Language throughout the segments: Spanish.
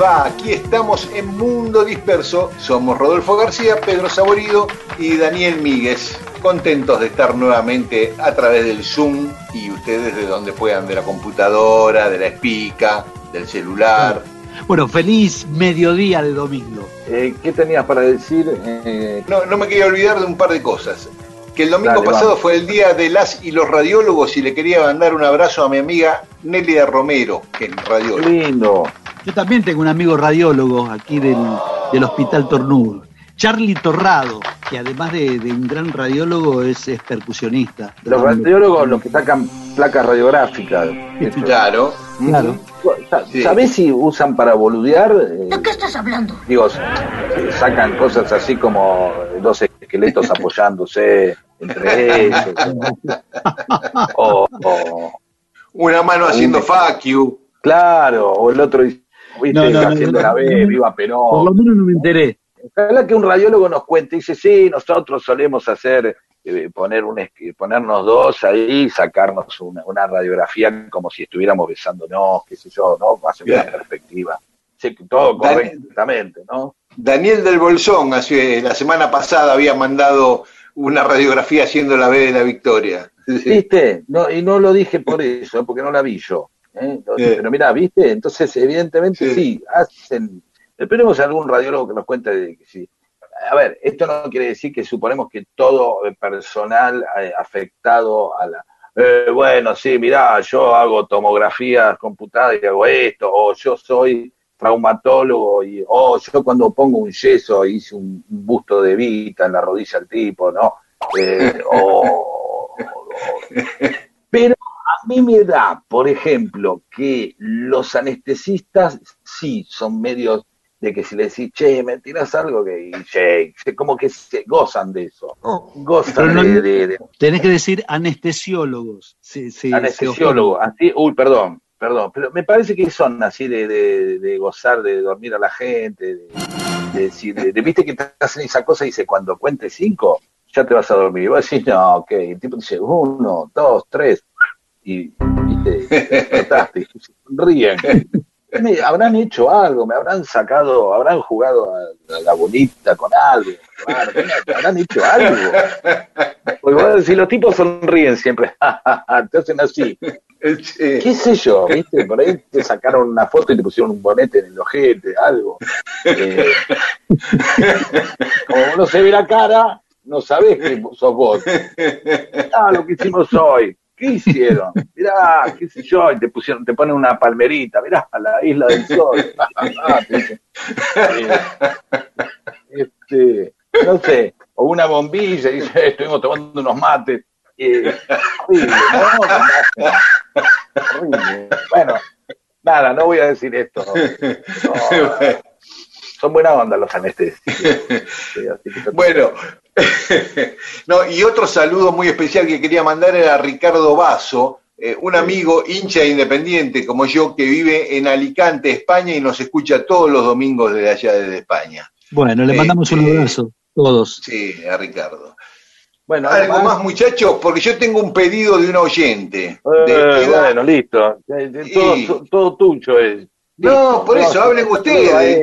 Les va? Aquí estamos en Mundo Disperso. Somos Rodolfo García, Pedro Saborido y Daniel Míguez. Contentos de estar nuevamente a través del Zoom y ustedes de donde puedan, de la computadora, de la espica, del celular. Bueno, feliz mediodía de domingo. Eh, ¿Qué tenías para decir? Eh, No, no me quería olvidar de un par de cosas. Que el domingo Dale, pasado vamos. fue el día de las y los radiólogos y le quería mandar un abrazo a mi amiga Nelia Romero, que es qué radióloga. lindo. Yo también tengo un amigo radiólogo aquí del, del Hospital Tornur, Charlie Torrado, que además de, de un gran radiólogo es, es percusionista. Los radiólogos, los que sacan placas radiográficas. Claro. Claro. Sí. ¿Sabés si usan para boludear? Eh, ¿De qué estás hablando? digo, sacan cosas así como dos esqueletos apoyándose entre ellos. o, o- Una mano haciendo fuck you. claro, o el otro dice, viste, No, no, no, haciendo no, la B, no. viva Por lo Perón. menos no me enteré. Ojalá que un radiólogo nos cuente, dice, sí, nosotros solemos hacer, eh, poner un, ponernos dos ahí y sacarnos una, una radiografía como si estuviéramos besándonos, qué sé yo, ¿no? Hace una perspectiva. Sí, todo correctamente, ¿no? Daniel del Bolsón, hace, la semana pasada había mandado una radiografía haciendo la B de la victoria. ¿Viste? No, y no lo dije por eso, porque no la vi yo. ¿Eh? Bien. Pero mira, ¿viste? Entonces, evidentemente Sí. sí, hacen... Esperemos a algún radiólogo que nos cuente de que sí. A ver, esto no quiere decir que suponemos que todo el personal eh, afectado a la... eh, bueno, sí, mirá, yo hago tomografías computadas y hago esto, o yo soy traumatólogo, y, o yo cuando pongo un yeso hice un, busto de Vita en la rodilla al tipo, ¿no? Eh, o- pero a mí me da, por ejemplo, que los anestesistas sí son medios de que si le decís, che, me tirás algo, que che, como que se gozan de eso. Gozan no- de, de- de- Tenés que decir anestesiólogos. Sí, sí, anestesiólogo, así, uy, perdón, perdón, pero me parece que son así de, de- de gozar, de dormir a la gente, de, de decir, de, de- viste que te hacen esa cosa y dice, cuando cuente cinco, ya te vas a dormir. Y vos decís, no, ok, el tipo dice, uno, dos, tres, y viste, te despertaste, y se sonríen. Me habrán hecho algo, me habrán sacado, habrán jugado a, a la bonita con algo, me habrán hecho algo. Porque vos decís, los tipos sonríen siempre, te hacen así. Sí. ¿Qué sé yo? ¿Viste? Por ahí te sacaron una foto y te pusieron un bonete en el ojete, algo. Eh, como no se ve la cara, no sabés que sos vos. Ah, lo que hicimos hoy. ¿Qué hicieron? Mirá, qué sé yo, y te pusieron, te ponen una palmerita, mirá, la isla del sol. Ah. Eh, este, no sé, o una bombilla, y dice, "Eh, estuvimos tomando unos mates. Eh, horrible, ¿no? Horrible. Bueno, nada, no voy a decir esto. No, son buena onda los. Sí, que- Bueno, no, y otro saludo muy especial que quería mandar era a Ricardo Basso, eh, un amigo hincha independiente como yo que vive en Alicante, España y nos escucha todos los domingos desde allá desde España. Bueno, le mandamos un Este- abrazo, todos. Sí, a Ricardo. Bueno, ¿Algo además- más, muchachos? Porque yo tengo un pedido de un oyente. De- Eh, de- bueno, listo. Eh, Todo, Y- todo tuyo es. No, por eso, hablen ustedes.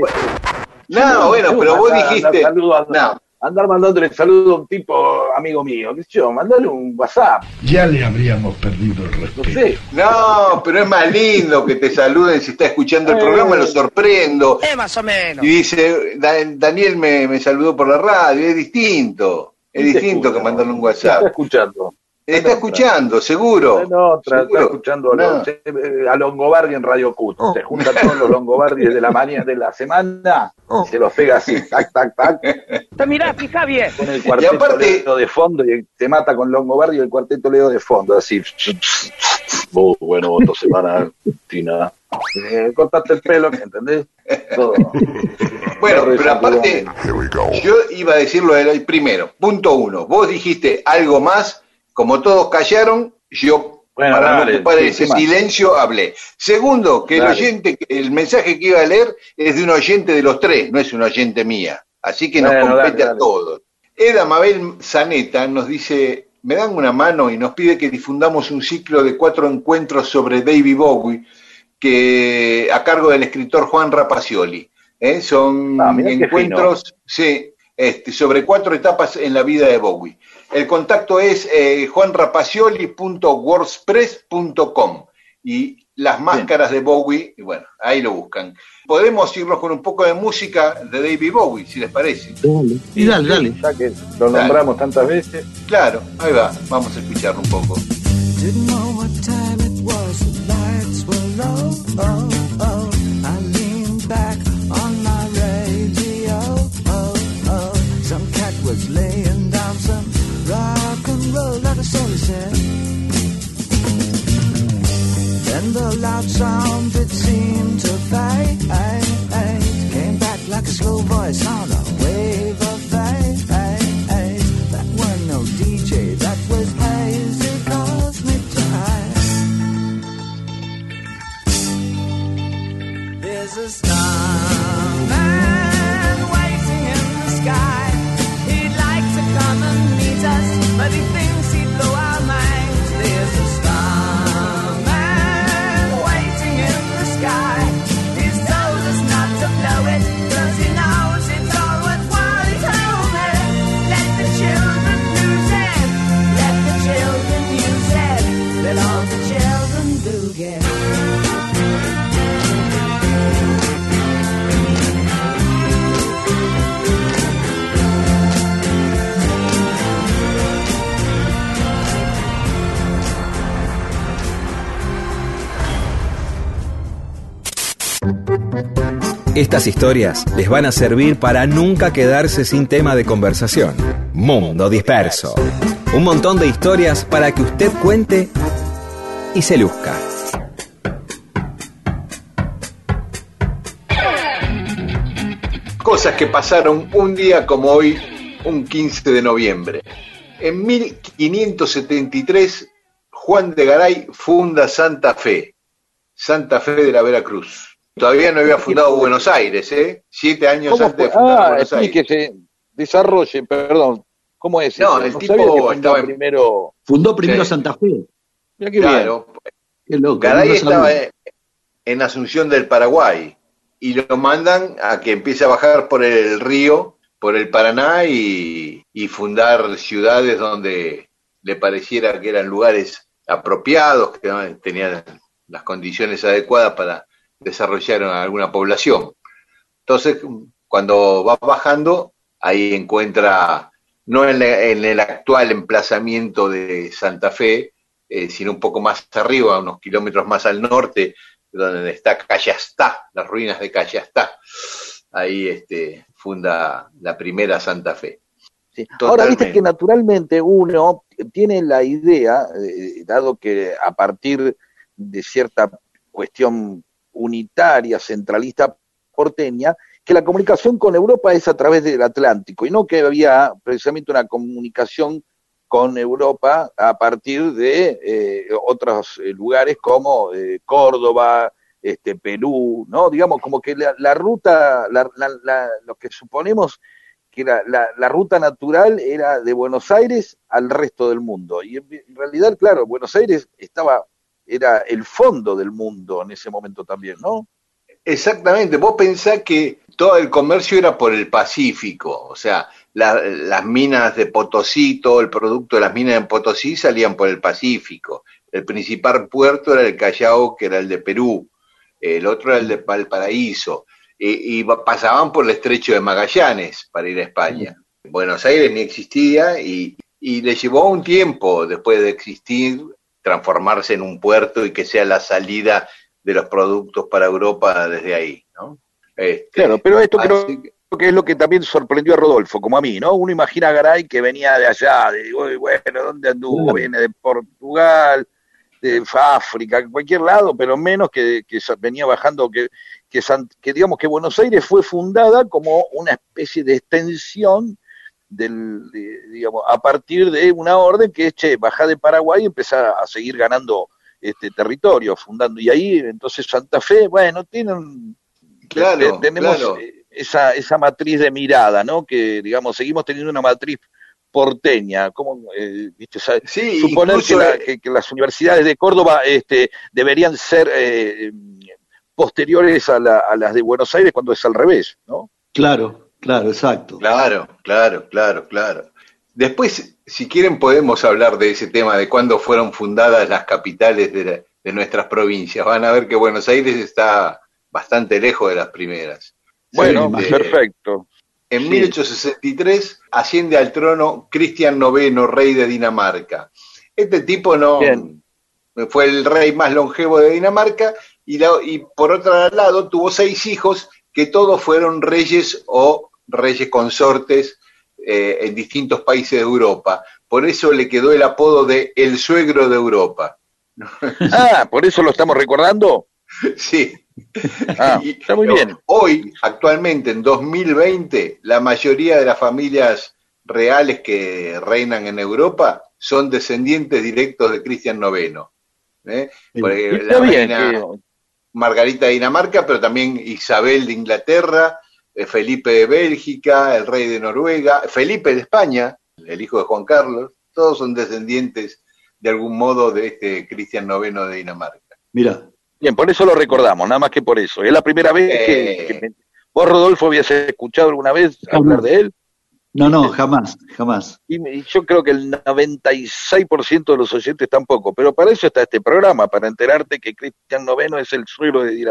No, bueno, pero vos dijiste. saludo a- No, andar mandándole saludo a un tipo amigo mío, qué sé yo, mandale un WhatsApp. Ya le habríamos perdido el No respeto. sé. No, pero es más lindo que te saluden si está escuchando el Eh. programa, lo sorprendo. Eh, más o menos. Y dice, "Da- Daniel me, me saludó por la radio, es distinto. Es ¿Quién te distinto escucha? que mandarle un ¿Quién Está WhatsApp. escuchando. Está otra. escuchando, seguro. Otra, está escuchando a, No. los- eh, a Longobardi en Radio Cut. Oh. Se juntan todos los Longobardi de la mañana de la semana Oh. y se los pega así, tac, tac, tac. Te mirá, fija bien. Pone el cuarteto Y aparte- Leo de fondo y te mata con Longobardi y el cuarteto Leo de fondo, así. Muy bueno, voto semana, Tina. Eh, cortaste el pelo, ¿entendés? Todo. Bueno, pero aparte, yo iba a decirlo primero. Punto uno. Vos dijiste algo más, como todos callaron, yo Bueno, para dale, no ocupar sí, ese silencio hablé. Segundo, que el oyente, el mensaje que iba a leer es de un oyente de los tres, no es un oyente mía. Así que nos compete dale, a todos. Eda Mabel Zaneta nos dice, me dan una mano y nos pide que difundamos un ciclo de cuatro encuentros sobre David Bowie, que a cargo del escritor Juan Rapacioli. ¿eh? Son Ah, encuentros sí, este, sobre cuatro etapas en la vida de Bowie. El contacto es eh, juanrapacioli.wordpress.com y las máscaras de Bowie, y bueno, ahí lo buscan. Podemos irnos con un poco de música de David Bowie, si les parece. Y dale, dale. Ya que lo nombramos tantas veces. Claro, ahí va, vamos a escucharlo un poco. Didn't know what time it was, the lights were low. Oh. The loud sound it seemed to fade. Estas historias les van a servir para nunca quedarse sin tema de conversación. Mundo Disperso. Un montón de historias para que usted cuente y se luzca. Cosas que pasaron un día como hoy, un 15 de noviembre. En 1573, Juan de Garay funda Santa Fe, Santa Fe de la Veracruz. Todavía no había fundado Buenos Aires, ¿eh? Siete años ¿Cómo antes de fundar Ah, Buenos Aires. explíquese, desarrolle, perdón. ¿Cómo es No, el tipo sabía que fundó estaba en- primero. Fundó primero Sí. Santa Fe. Mira qué bien. Claro, Qué loco. Garay no estaba en, en Asunción del Paraguay y lo mandan a que empiece a bajar por el río, por el Paraná y, y fundar ciudades donde le pareciera que eran lugares apropiados, que tenían las condiciones adecuadas para desarrollar alguna población. Entonces, cuando va bajando, ahí encuentra, no en, la- en el actual emplazamiento de Santa Fe, eh, sino un poco más arriba, unos kilómetros más al norte, donde está Callastá, las ruinas de Callastá. Ahí este, funda la primera Santa Fe. Sí. Ahora, viste que naturalmente uno tiene la idea, eh, dado que a partir de cierta cuestión unitaria, centralista porteña, que la comunicación con Europa es a través del Atlántico y no que había precisamente una comunicación con Europa a partir de eh, otros eh, lugares como eh, Córdoba, este, Perú, ¿no? Digamos, como que la, la ruta, la, lo que suponemos que la, ruta natural era de Buenos Aires al resto del mundo. Y en, realidad, claro, Buenos Aires estaba, era el fondo del mundo en ese momento también, ¿no? Exactamente, vos pensás que todo el comercio era por el Pacífico, o sea, la- las minas de Potosí, todo el producto de las minas de Potosí salían por el Pacífico. El principal puerto era el Callao, que era el de Perú. El otro era el de Valparaíso. Y, pasaban por el estrecho de Magallanes para ir a España. Buenos Aires ni existía y, y le llevó un tiempo después de existir transformarse en un puerto y que sea la salida de los productos para Europa desde ahí, ¿no? Este, Claro, pero esto creo que- que es lo que también sorprendió a Rodolfo, como a mí, ¿no? Uno imagina a Garay que venía de allá, de, uy, bueno, ¿dónde anduvo? Viene de Portugal, de África, cualquier lado, pero menos que, venía bajando, que, que, San- que digamos que Buenos Aires fue fundada como una especie de extensión del, de- digamos, a partir de una orden que es, che, baja de Paraguay y empezar a seguir ganando este territorio, fundando, y ahí entonces Santa Fe, bueno, tienen Claro, te- tenemos claro. eh, esa, esa matriz de mirada, ¿no? Que, digamos, seguimos teniendo una matriz porteña, como, eh, viste, Sí, suponer que, la- eh, que- que las universidades de Córdoba este, deberían ser eh, posteriores a, la- a las de Buenos Aires cuando es al revés, ¿no? Claro, claro, exacto. Claro, claro, claro, claro. Después, si quieren, podemos hablar de ese tema de cuándo fueron fundadas las capitales de, la- de nuestras provincias. Van a ver que Buenos Aires está bastante lejos de las primeras. Bueno, Este, perfecto. En Sí. 1863 asciende al trono Cristian IX, rey de Dinamarca. Este tipo no Bien. fue el rey más longevo de Dinamarca y, la- y por otro lado tuvo seis hijos que todos fueron reyes o reyes consortes eh, en distintos países de Europa. Por eso le quedó el apodo de el suegro de Europa. Ah, por eso lo estamos recordando. Sí. Ah, está muy bien. Hoy, actualmente, en 2020, la mayoría de las familias reales que reinan en Europa son descendientes directos de Cristian IX. ¿eh? Porque la está bien Margarita de Dinamarca, pero también Isabel de Inglaterra, Felipe de Bélgica, el rey de Noruega, Felipe de España, el hijo de Juan Carlos, todos son descendientes de algún modo de este Cristian IX de Dinamarca. Mira, Bien, por eso lo recordamos, nada más que por eso. Es la primera vez que, Eh. que me- vos, Rodolfo, habías escuchado alguna vez hablar de él. no, no, jamás, jamás. Y, yo creo que el 96% de los oyentes tampoco, pero para eso está este programa, para enterarte que Cristian Noveno es el suegro de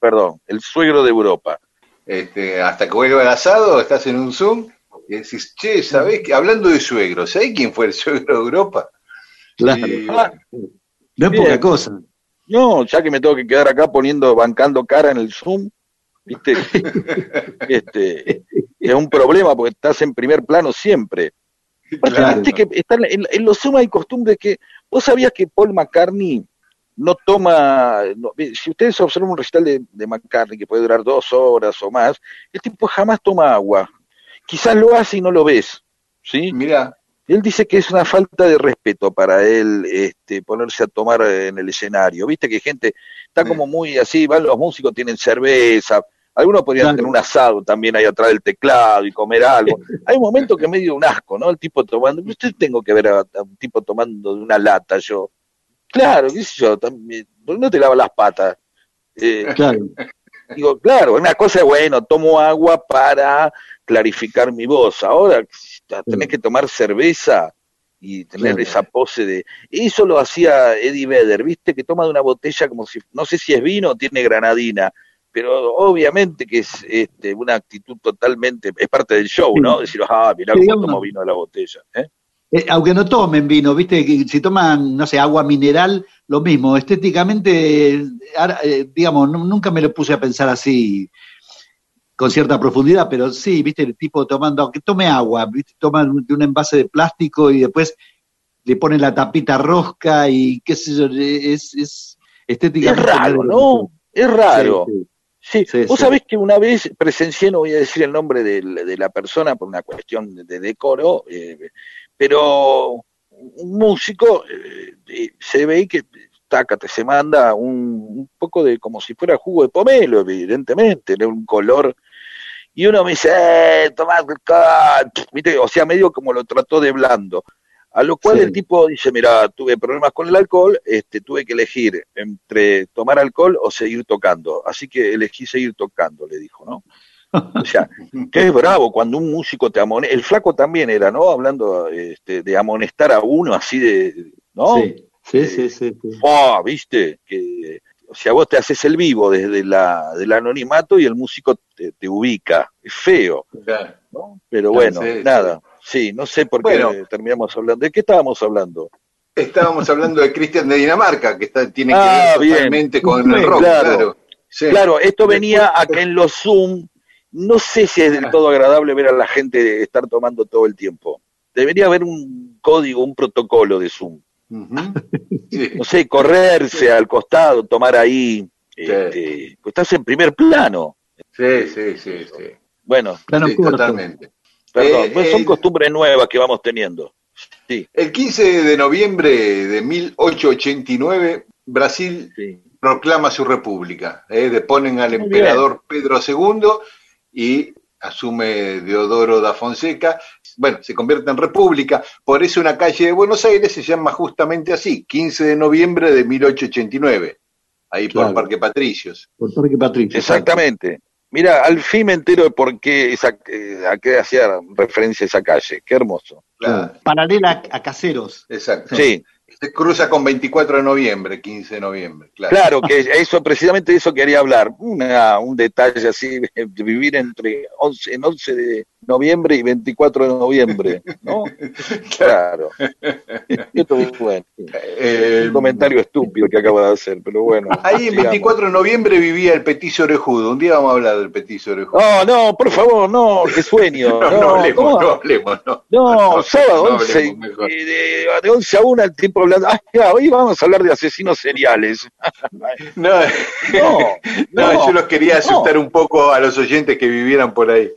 perdón, el suegro de Europa. Este, hasta que vuelva el asado, estás en un Zoom y decís, che, ¿sabés que hablando de suegros, ¿sabés quién fue el suegro de Europa? Claro. Y, Ah, No es Bien. poca cosa. No, ya que me tengo que quedar acá poniendo, bancando cara en el Zoom, viste, este, es un problema porque estás en primer plano siempre. Aparte, Claro. viste que están, en, en los Zoom hay costumbre que, vos sabías que Paul McCartney no toma, no, si ustedes observan un recital de, de McCartney que puede durar dos horas o más, el tipo jamás toma agua. Quizás lo hace y no lo ves, ¿sí? Mira, Él dice que es una falta de respeto para él este, ponerse a tomar en el escenario. Viste que gente está como muy así, van los músicos, tienen cerveza, algunos podrían Claro. tener un asado también ahí atrás del teclado y comer algo. Hay un momento que medio un asco, ¿no? El tipo tomando, usted tengo que ver a, a un tipo tomando de una lata yo. Claro, qué sé yo, también, ¿por qué no te lavas las patas? Eh, Claro. Digo, claro, una cosa es, bueno, tomo agua para clarificar mi voz. Ahora tenés que tomar cerveza y tener Claro. esa pose de... Eso lo hacía Eddie Vedder, ¿viste? Que toma de una botella como si, no sé si es vino o tiene granadina, pero obviamente que es este, una actitud totalmente, es parte del show, ¿no? Decir, ah, mirá cómo tomo vino de la botella. ¿eh? Eh, aunque no tomen vino, viste, si toman, no sé, agua mineral, lo mismo. Estéticamente, eh, eh, digamos, nu- nunca me lo puse a pensar así con cierta profundidad, pero sí, viste, el tipo tomando, aunque tome agua, viste, toma de un envase de plástico y después le pone la tapita rosca y qué sé yo, es, es Es estéticamente. raro, ¿no? Es raro. Sí, sí. Sí, Sí, vos sí. sabés que una vez presencié, no voy a decir el nombre de, la persona por una cuestión de, de decoro, eh, pero un músico eh, eh, se ve que tácate, se manda un, un poco de como si fuera jugo de pomelo, evidentemente, de un color. Y uno me dice, eh, tomá alcohol", ¿viste? o sea, medio como lo trató de blando. A lo cual Sí. el tipo dice, mira, tuve problemas con el alcohol, este, tuve que elegir entre tomar alcohol o seguir tocando. Así que elegí seguir tocando, le dijo, ¿no? O sea, que es bravo cuando un músico te amonesta. El flaco también era, ¿no? Hablando este, de amonestar a uno así de. ¿No? Sí, sí, sí, sí, sí. Oh, viste, que o sea, vos te haces el vivo desde la, del anonimato y el músico te, te ubica. Es feo, Claro. ¿no? Pero bueno, sí, nada. Sí, no sé por qué terminamos hablando. ¿De qué estábamos hablando? Estábamos hablando de Cristian de Dinamarca, que está, tiene que Ah, ver totalmente con el rock, claro. claro. Sí. Claro, esto venía a que en los Zoom, no sé si es del todo agradable ver a la gente estar tomando todo el tiempo. Debería haber un código, un protocolo de Zoom. Sí. No sé, correrse al costado, tomar ahí. este, pues estás en primer plano. Sí, sí, sí, sí. Bueno, Plano Sí, totalmente. perdón, Eh, pues son eh, costumbres nuevas que vamos teniendo. Sí, El 15 de noviembre de 1889, Brasil sí. proclama su república. ¿eh? Deponen al Muy emperador Pedro II y asume Deodoro da Fonseca. Bueno, se convierte en república. Por eso una calle de Buenos Aires se llama justamente así, 15 de noviembre de 1889, ahí por Claro. Parque Patricios. Por Parque Patricio. Exactamente. Mira, al fin me entero de por qué esa, eh, a qué hacía referencia esa calle. Qué hermoso. Claro, Paralela a Caseros. exacto. Sí, Se cruza con 24 de noviembre, 15 de noviembre. Claro. claro que eso, precisamente eso quería hablar. Una, un detalle así, de vivir entre 11, en 11 de noviembre y 24 de noviembre, ¿no? Claro. Esto es bueno. Eh, Un comentario estúpido que acabo de hacer, pero bueno. Ahí en sigamos. 24 de noviembre vivía el petiso orejudo. Un día vamos a hablar del petiso orejudo. No, no, por favor, no, qué sueño. No, No, no hablemos, no hablemos, no. No, sábado no 11, hablemos mejor. eh, de, de 11 a 1 el tiempo hablando. Ah, ya, hoy vamos a hablar de asesinos seriales. No, no, yo los quería asustar un poco a los oyentes que vivieran por ahí.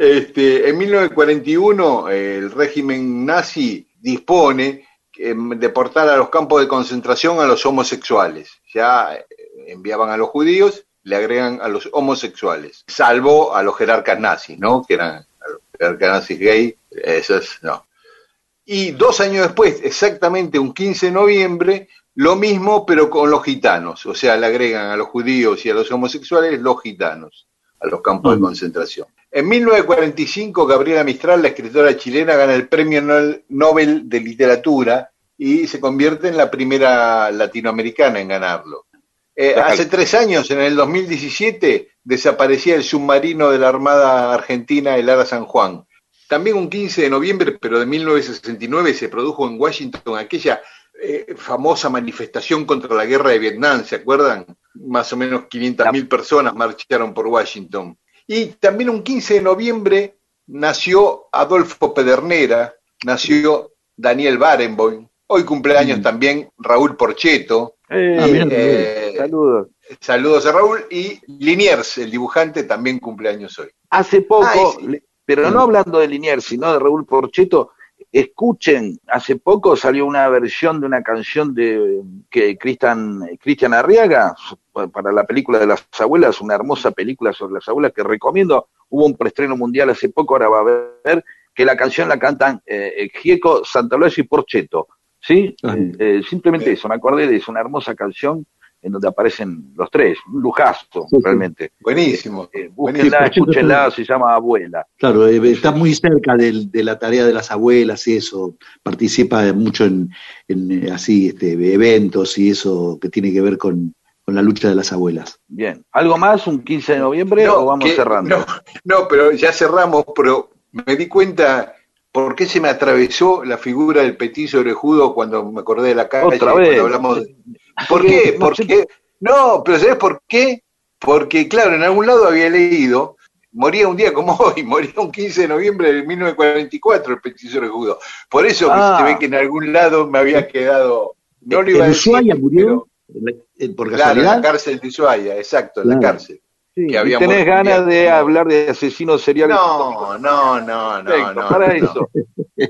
Este, en 1941 eh, el régimen nazi dispone eh, de portar a los campos de concentración a los homosexuales. Ya eh, enviaban a los judíos, le agregan a los homosexuales, salvo a los jerarcas nazis, ¿no? Que eran a los jerarcas nazis gay, esos no. Y dos años después, exactamente un 15 de noviembre, lo mismo pero con los gitanos, o sea, le agregan a los judíos y a los homosexuales los gitanos a los campos de Mm. concentración. En 1945, Gabriela Mistral, la escritora chilena, gana el Premio Nobel- de Literatura y se convierte en la primera latinoamericana en ganarlo. Eh, hace tres años, en el 2017, desaparecía el submarino de la Armada Argentina, el Ara San Juan. También un 15 de noviembre, pero de 1969, se produjo en Washington aquella eh, famosa manifestación contra la guerra de Vietnam, ¿se acuerdan? Más o menos 500.000 personas marcharon por Washington. Y también un 15 de noviembre nació Adolfo Pedernera, nació Daniel Barenboim, hoy cumpleaños Mm. también Raúl Porcheto, Eh, mira, eh, saludos. saludos a Raúl, y Liniers, el dibujante, también cumpleaños hoy. Hace poco, pero no hablando de Liniers, sino de Raúl Porcheto, escuchen, hace poco salió una versión de una canción de que Cristian Cristian Arriaga para la película de las abuelas, una hermosa película sobre las abuelas que recomiendo. Hubo un preestreno mundial hace poco, ahora va a ver que la canción la cantan eh, Gieco, Santaloes y Porcheto. ¿Sí? Ah. Eh, eh, simplemente eso, me acordé de eso, una hermosa canción en donde aparecen los tres, un lujazo, Sí, sí. realmente. Buenísimo. Eh, buenísimo. búsquenla, escúchenla, se llama Abuela. Claro, eh, está muy cerca del- de, la tarea de las abuelas y eso. Participa mucho en, en, eh, así este, eventos y eso que tiene que ver con, con la lucha de las abuelas. Bien. ¿Algo más un 15 de noviembre o vamos que- cerrando? No, no, pero ya cerramos, pero me di cuenta por qué se me atravesó la figura del petiso orejudo cuando me acordé de la calle. Otra cuando vez. hablamos de- ¿Por qué? No ¿Por sé- qué? No, pero ¿sabes por qué? Porque, claro, en algún lado había leído, moría un día como hoy, moría un 15 de noviembre de 1944 el petiso orejudo. Por eso Ah. se ve que en algún lado me había quedado... No lo iba a ¿En decir, Ushuaia murió? pero- ¿Por Claro, en la cárcel de Ushuaia, exacto, en la cárcel. Sí, que y había tenés ganas de hablar de asesinos seriales. No, no, no, no, Perfecto, no. para no. eso.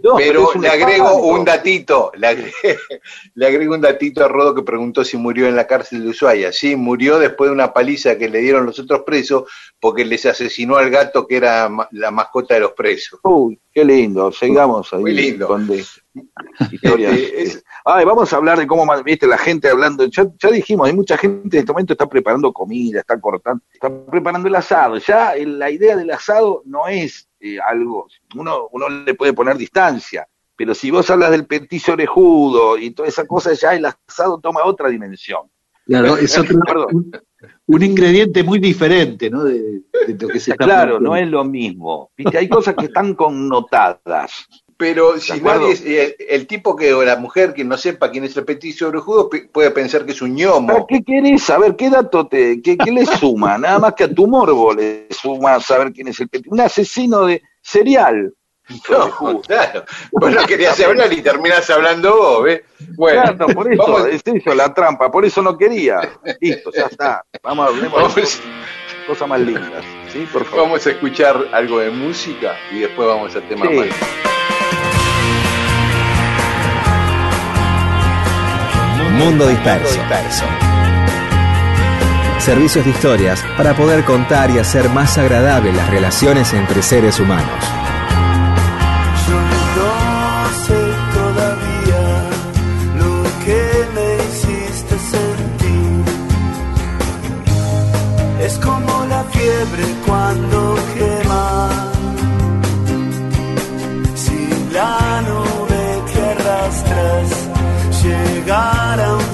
No, Pero le agrego espanto. un datito, le agrego, le agrego un datito a Rodo que preguntó si murió en la cárcel de Ushuaia. Sí, murió después de una paliza que le dieron los otros presos porque les asesinó al gato que era la mascota de los presos. Uy, Qué lindo, sigamos ahí Muy lindo. con de- historias. Eh, es- Ay, vamos a hablar de cómo, viste, la gente hablando, ya, ya dijimos, hay mucha gente en este momento está preparando comida, está cortando, está preparando el asado. Ya eh, la idea del asado no es eh, algo, uno, uno le puede poner distancia, pero si vos hablas del petiso orejudo y toda esa cosa, ya el asado toma otra dimensión. Claro, es otro- Perdón. Un, ingrediente muy diferente, ¿no? De, de lo que se está Claro, planteando. no es lo mismo. Viste, hay cosas que están connotadas. Pero si acuerdo? nadie, es- eh, el tipo que o la mujer que no sepa quién es el peticio orejudo puede pensar que es un ¿Para ñomo. qué querés saber? ¿Qué dato te, qué, qué le suma? Nada más que a tu morbo le suma saber quién es el petiso. Un asesino de serial. No, claro. Vos no querías hablar y terminás hablando vos, ¿ves? Bueno, Claro, por eso, vamos, es eso, la trampa, por eso no quería. Listo, ya está. Vamos a hablar vamos- cosas más lindas. ¿Sí? Por favor. vamos a escuchar algo de música y después vamos al tema Sí. más. Mundo disperso. Servicios de historias para poder contar y hacer más agradables las relaciones entre seres humanos. Si la nube que arrastras llegara a un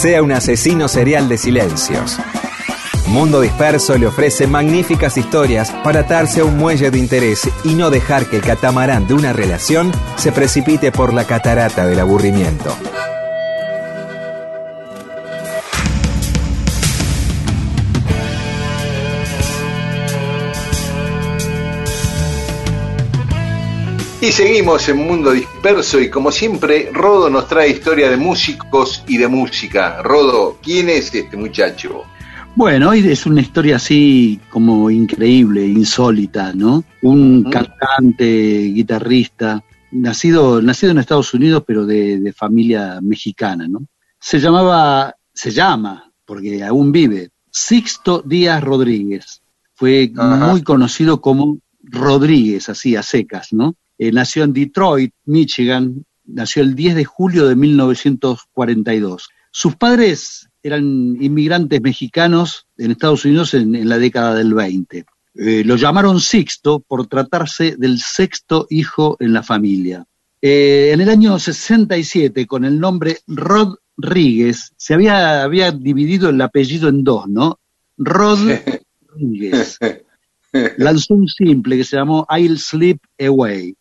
Sea un asesino serial de silencios. Mundo Disperso le ofrece magníficas historias para atarse a un muelle de interés y no dejar que el catamarán de una relación se precipite por la catarata del aburrimiento. Seguimos en Mundo Disperso y como siempre, Rodo nos trae historia de músicos y de música. Rodo, ¿quién es este muchacho? Bueno, hoy es una historia así como increíble, insólita, ¿no? Un cantante, guitarrista, nacido, nacido en Estados Unidos, pero de, de familia mexicana, ¿no? Se llamaba, se llama, porque aún vive, Sixto Díaz Rodríguez. Fue muy conocido como Rodríguez, así a secas, ¿no? Eh, nació en Detroit, Michigan, nació el 10 de julio de 1942. Sus padres eran inmigrantes mexicanos en Estados Unidos en, en la década del 20. Eh, lo llamaron Sixto por tratarse del sexto hijo en la familia. Eh, en el año 67, con el nombre Rodríguez, se había, había dividido el apellido en dos, ¿no? Rodríguez. Lanzó un simple que se llamó I'll Sleep Away,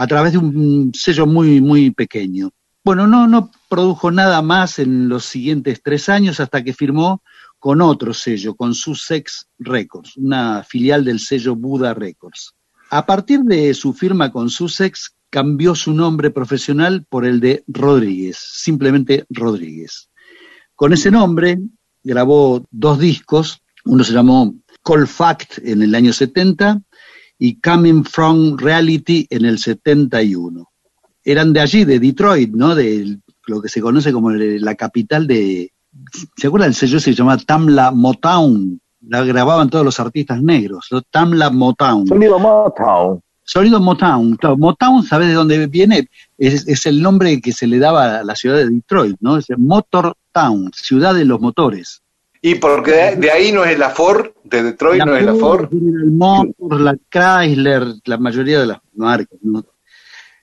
a través de un sello muy, muy pequeño. Bueno, no, no produjo nada más en los siguientes tres años hasta que firmó con otro sello, con Sussex Records, una filial del sello Buda Records. A partir de su firma con Sussex, cambió su nombre profesional por el de Rodríguez, simplemente Rodríguez. Con ese nombre grabó dos discos, uno se llamó Cold Fact en el año 70 y Coming From Reality en el 71. Eran de allí, de Detroit, ¿no? De lo que se conoce como la capital de... ¿Se acuerdan del sello se llamaba Tamla Motown? La grababan todos los artistas negros, ¿no? Tamla Motown. Sonido Motown. Sonido Motown. Motown, ¿sabes de dónde viene? Es, es, el nombre que se le daba a la ciudad de Detroit, ¿no? Es Motor Town, ciudad de los motores. Y porque de, de ahí no es la Ford, de Detroit la no Ford, es la Ford. El Motor, la Chrysler, la mayoría de las marcas. ¿no?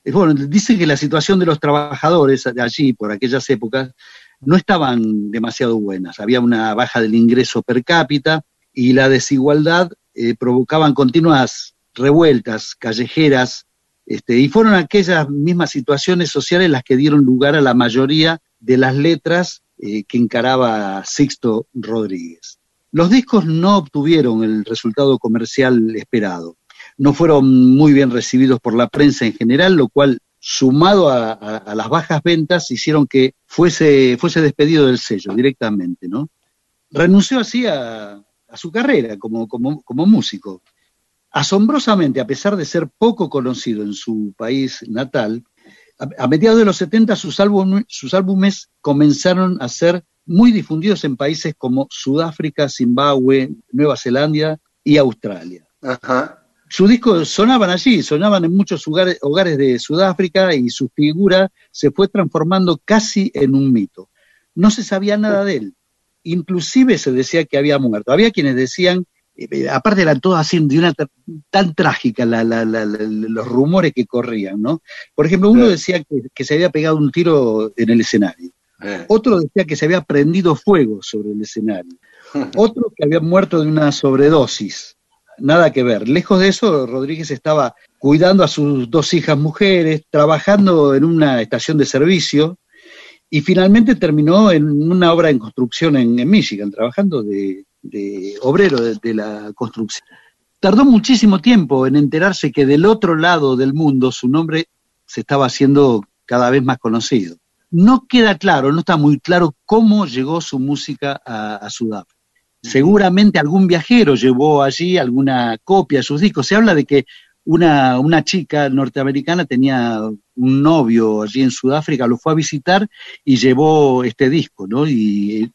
Bueno, dice que la situación de los trabajadores de allí, por aquellas épocas, no estaban demasiado buenas. Había una baja del ingreso per cápita y la desigualdad eh, provocaban continuas revueltas callejeras, este, y fueron aquellas mismas situaciones sociales las que dieron lugar a la mayoría de las letras eh, que encaraba Sixto Rodríguez. Los discos no obtuvieron el resultado comercial esperado, no fueron muy bien recibidos por la prensa en general, lo cual, sumado a, las bajas ventas, hicieron que fuese, fuese despedido del sello directamente, ¿no? Renunció así a, a su carrera como, como, como músico. Asombrosamente, a pesar de ser poco conocido en su país natal, a, a mediados de los 70 sus, álbum, sus álbumes comenzaron a ser muy difundidos en países como Sudáfrica, Zimbabue, Nueva Zelanda y Australia. Ajá. Sus discos sonaban allí, sonaban en muchos hogares, hogares de Sudáfrica y su figura se fue transformando casi en un mito. No se sabía nada de él, inclusive se decía que había muerto. Había quienes decían aparte eran todas así de una tan trágica la, la, la, los rumores que corrían, ¿no? Por ejemplo, uno decía que, que se había pegado un tiro en el escenario. Eh. Otro decía que se había prendido fuego sobre el escenario. Otro que había muerto de una sobredosis. Nada que ver. Lejos de eso, Rodríguez estaba cuidando a sus dos hijas mujeres, trabajando en una estación de servicio y finalmente terminó en una obra en construcción en, en Michigan, trabajando de, de obrero de, de, la construcción. Tardó muchísimo tiempo en enterarse que del otro lado del mundo su nombre se estaba haciendo cada vez más conocido. No queda claro, no está muy claro cómo llegó su música a, a Sudáfrica. Seguramente algún viajero llevó allí alguna copia de sus discos. Se habla de que una, una chica norteamericana tenía un novio allí en Sudáfrica, lo fue a visitar y llevó este disco, ¿no? Y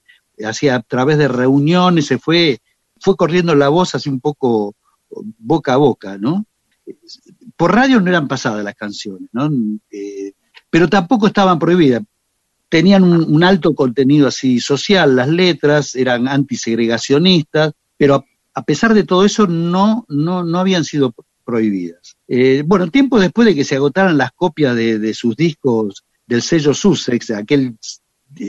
hacía a través de reuniones, se fue, fue corriendo la voz así un poco boca a boca, ¿no? Por radio no eran pasadas las canciones, ¿no? Eh, pero tampoco estaban prohibidas. Tenían un, alto contenido así social, las letras eran antisegregacionistas, pero a, a pesar de todo eso no, no, no habían sido prohibidas. Eh, bueno, tiempo después de que se agotaran las copias de, de sus discos del sello Sussex, aquel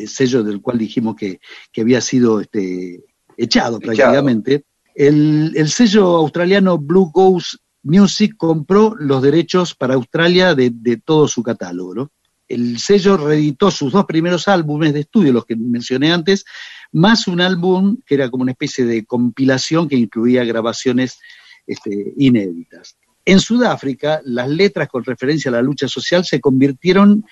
sello del cual dijimos que, que había sido este, echado, echado. prácticamente, el, el, sello australiano Blue Ghost Music compró los derechos para Australia de, de todo su catálogo. ¿no? El sello reeditó sus dos primeros álbumes de estudio, los que mencioné antes, más un álbum que era como una especie de compilación que incluía grabaciones este, inéditas. En Sudáfrica, las letras con referencia a la lucha social se convirtieron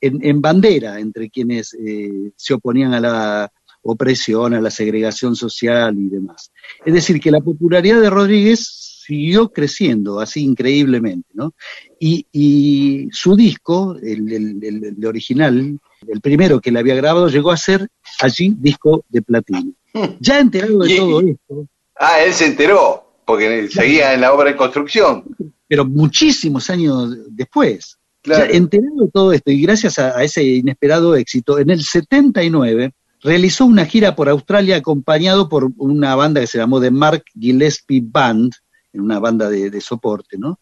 en, en bandera entre quienes eh, se oponían a la opresión, a la segregación social y demás. Es decir, que la popularidad de Rodríguez siguió creciendo así increíblemente, ¿no? Y, y su disco, el, el, el, el, original, el primero que le había grabado, llegó a ser allí disco de platino. Ya enterado de todo esto. Ah, él se enteró porque seguía en la obra de construcción. Pero muchísimos años después. Enterado de todo esto y gracias a, ese inesperado éxito, en el 79 realizó una gira por Australia acompañado por una banda que se llamó The Mark Gillespie Band, en una banda de, soporte, ¿no?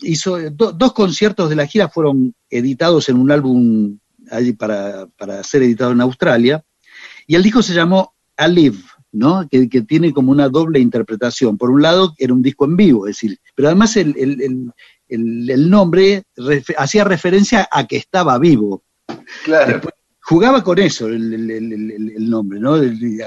Hizo do, dos conciertos de la gira fueron editados en un álbum para, para ser editado en Australia y el disco se llamó Alive, ¿no? Que, que, tiene como una doble interpretación. Por un lado, era un disco en vivo, es decir, pero además el, el nombre ref, hacía referencia a que estaba vivo. Claro. Después, jugaba con eso el, nombre, ¿no?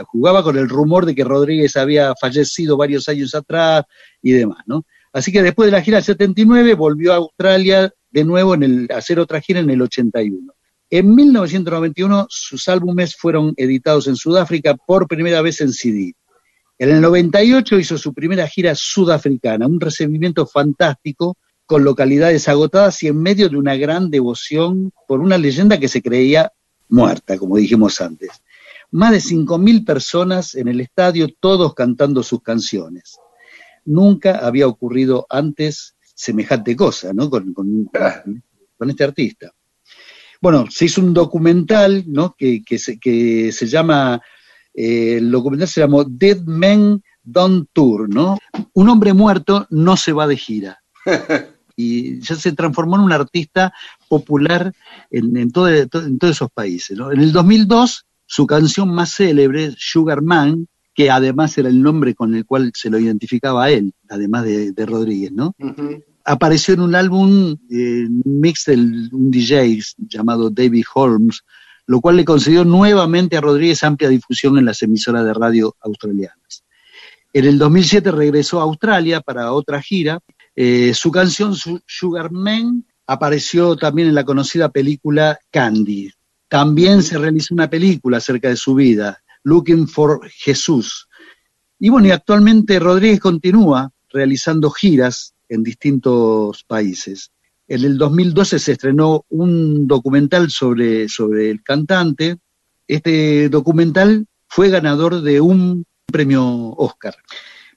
jugaba con el rumor de que Rodríguez había fallecido varios años atrás y demás, ¿no? Así que después de la gira del 79 volvió a Australia de nuevo en el, a hacer otra gira en el 81. En 1991 sus álbumes fueron editados en Sudáfrica por primera vez en CD. En el 98 hizo su primera gira sudafricana, un recibimiento fantástico con localidades agotadas y en medio de una gran devoción por una leyenda que se creía muerta, como dijimos antes. Más de 5.000 personas en el estadio, todos cantando sus canciones. Nunca había ocurrido antes semejante cosa, ¿no? Con, este artista. Bueno, se hizo un documental, ¿no? Que, se, que llama, eh, el documental se llamó Dead Men Don't Tour, ¿no? Un hombre muerto no se va de gira. y ya se transformó en un artista popular en, en, todo- en todos esos países. ¿no? En el 2002, su canción más célebre, Sugar Man, que además era el nombre con el cual se lo identificaba a él, además de, de Rodríguez, ¿no? Apareció en un álbum eh, mix de un DJ llamado David Holmes, lo cual le concedió nuevamente a Rodríguez amplia difusión en las emisoras de radio australianas. En el 2007 regresó a Australia para otra gira. Eh, su canción Su- Sugar Man apareció también en la conocida película Candy. También se realizó una película acerca de su vida, Looking for Jesús. Y bueno, y actualmente Rodríguez continúa realizando giras en distintos países. En el 2012 se estrenó un documental sobre, sobre el cantante. Este documental fue ganador de un premio Oscar.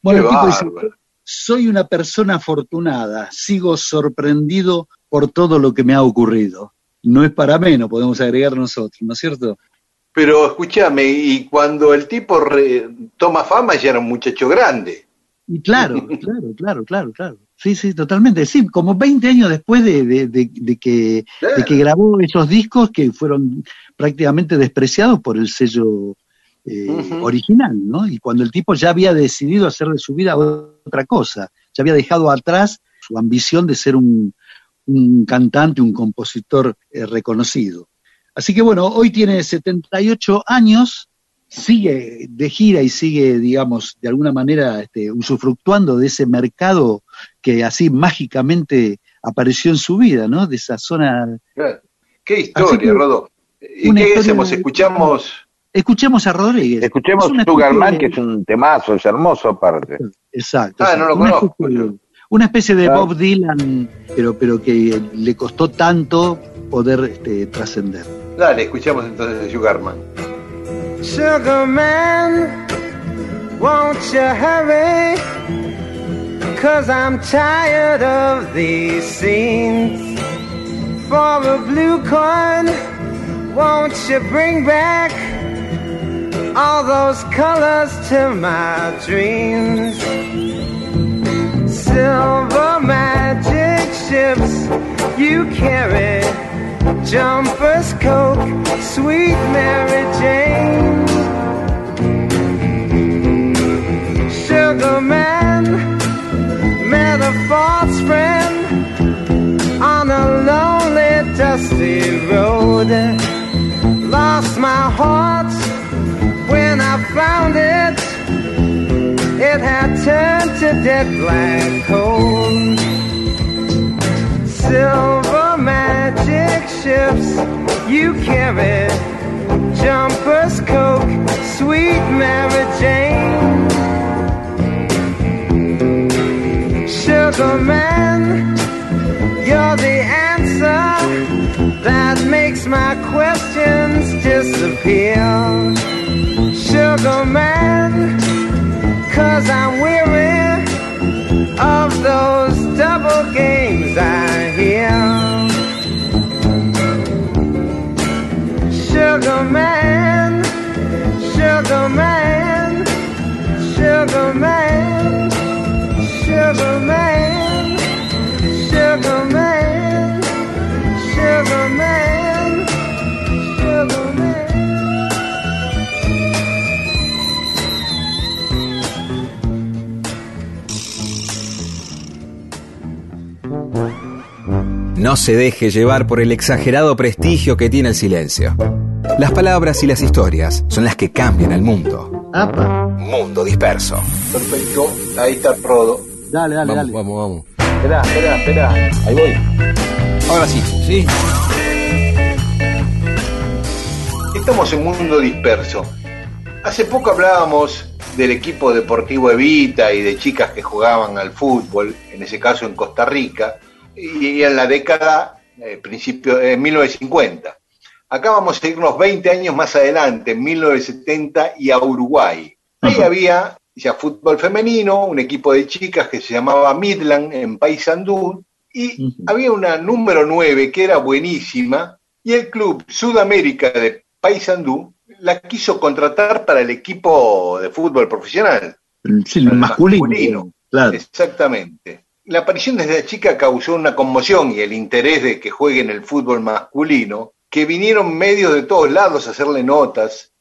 Bueno, el tipo. Soy una persona afortunada, sigo sorprendido por todo lo que me ha ocurrido. No es para menos, podemos agregar nosotros, ¿no es cierto? Pero escúchame, y cuando el tipo re- toma fama ya era un muchacho grande. Y claro, claro, claro, claro, claro. Sí, sí, totalmente. Sí, como 20 años después de, de- de- de que, de que grabó esos discos que fueron prácticamente despreciados por el sello eh, original, ¿no? Y cuando el tipo ya había decidido hacer de su vida otra cosa, ya había dejado atrás su ambición de ser un, un cantante, un compositor eh, reconocido. Así que bueno, hoy tiene 78 años, sigue de gira y sigue, digamos, de alguna manera este, usufructuando de ese mercado que así mágicamente apareció en su vida, ¿no? De esa zona. Qué historia, que- Rodo. ¿Y qué historia- hacemos? Escuchamos. Escuchemos a Rodríguez. Escuchemos Es una Sugar especie Man, de- que es un temazo, es hermoso aparte. Exacto. Ah, no lo. Una conozco, especie de- yo. Una especie de Ah. Bob Dylan, pero, pero que le costó tanto poder este, trascender. Dale, escuchamos entonces de Sugarman. Sugar man, won't you hurry? Cause I'm tired of these scenes. For a blue coin, won't you bring back all those colors to my dreams? Silver magic ships you carry Jumpers, Coke, sweet Mary Jane. Sugar man met a false friend on a lonely, dusty road. Lost my heart found it. It had turned to dead black coal. Silver magic ships you carry jumpers coke sweet mary jane. Sugar man you're the answer that makes my questions disappear sugar man cause i'm weary of those double games I hear. Sugar man, sugar man, sugar man, sugar man, sugar man, No se deje llevar por el exagerado prestigio que tiene el silencio. Las palabras y las historias son las que cambian el mundo. ¡Apa! Mundo disperso. Perfecto. Ahí está Rodo. Dale, dale, Vamos, dale. vamos, vamos. Espera, espera, espera. Ahí voy. Ahora sí, sí. Estamos en Mundo Disperso. Hace poco hablábamos del equipo deportivo Evita y de chicas que jugaban al fútbol, en ese caso en Costa Rica, y en la década, eh, principio de 1950. Acá vamos a irnos 20 años más adelante, en 1970, y a Uruguay. Ahí había ya fútbol femenino, un equipo de chicas que se llamaba Midland en Paysandú, y había una número 9 que era buenísima, y el club Sudamérica de Paysandú la quiso contratar para el equipo de fútbol profesional. Sí, el El masculino. masculino. Claro. Exactamente. La aparición de esta chica causó una conmoción y el interés de que juegue en el fútbol masculino, que vinieron medios de todos lados a hacerle notas.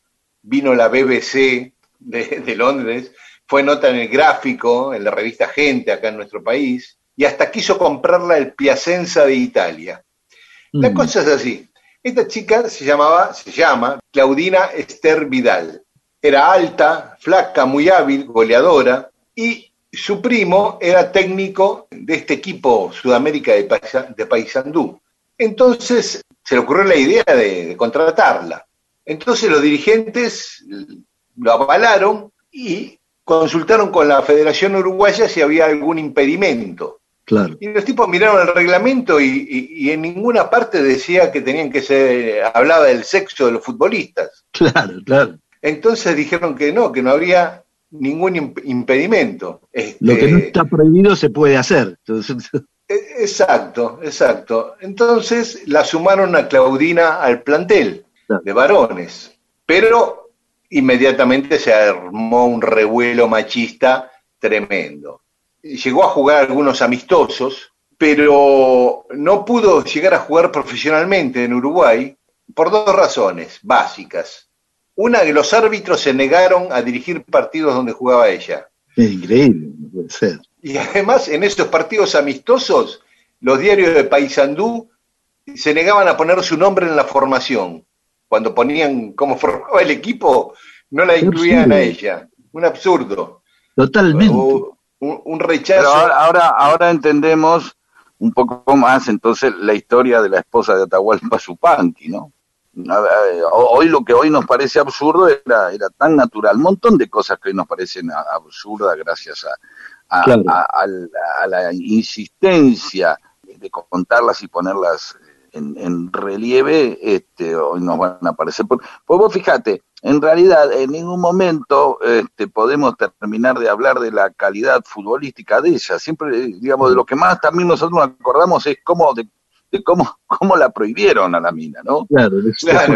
Vino la BBC de, de Londres, fue nota en el gráfico, en la revista Gente acá en nuestro país, y hasta quiso comprarla el Piacenza de Italia. La Mm. cosa es así. Esta chica se llamaba, se llama Claudina Esther Vidal. Era alta, flaca, muy hábil, goleadora, y su primo era técnico de este equipo Sudamérica de, Paisa- de Paysandú. Entonces se le ocurrió la idea de, de contratarla. Entonces los dirigentes lo avalaron y consultaron con la Federación Uruguaya si había algún impedimento. Claro. Y los tipos miraron el reglamento y, y- y en ninguna parte decía que tenían que ser, hablaba del sexo de los futbolistas. Claro, claro. Entonces dijeron que no, que no habría ningún imp- impedimento. Lo que no Este, está prohibido se puede hacer. E- Exacto, exacto. Entonces la sumaron a Claudina al plantel de varones, pero inmediatamente se armó un revuelo machista tremendo. Llegó a jugar algunos amistosos, pero no pudo llegar a jugar profesionalmente en Uruguay por dos razones básicas. Una, que los árbitros se negaron a dirigir partidos donde jugaba ella. es increíble, no puede ser. Y además, en esos partidos amistosos, los diarios de Paysandú se negaban a poner su nombre en la formación. Cuando ponían cómo formaba el equipo, no la Qué incluían a ella. Un absurdo. Totalmente. O un, un Pero rechazo. ahora, ahora, ahora entendemos un poco más entonces la historia de la esposa de Atahualpa Yupanqui, ¿no? Hoy lo que hoy nos parece absurdo era, era tan natural, un montón de cosas que hoy nos parecen absurdas gracias a, a- Claro. a- al- a la insistencia de contarlas y ponerlas en, en relieve, este, hoy nos van a aparecer. Pues vos fíjate, en realidad en ningún momento este, podemos terminar de hablar de la calidad futbolística de ella. Siempre, digamos, de lo que más también nosotros nos acordamos es cómo de, de cómo, cómo la prohibieron a la mina, ¿no? Claro,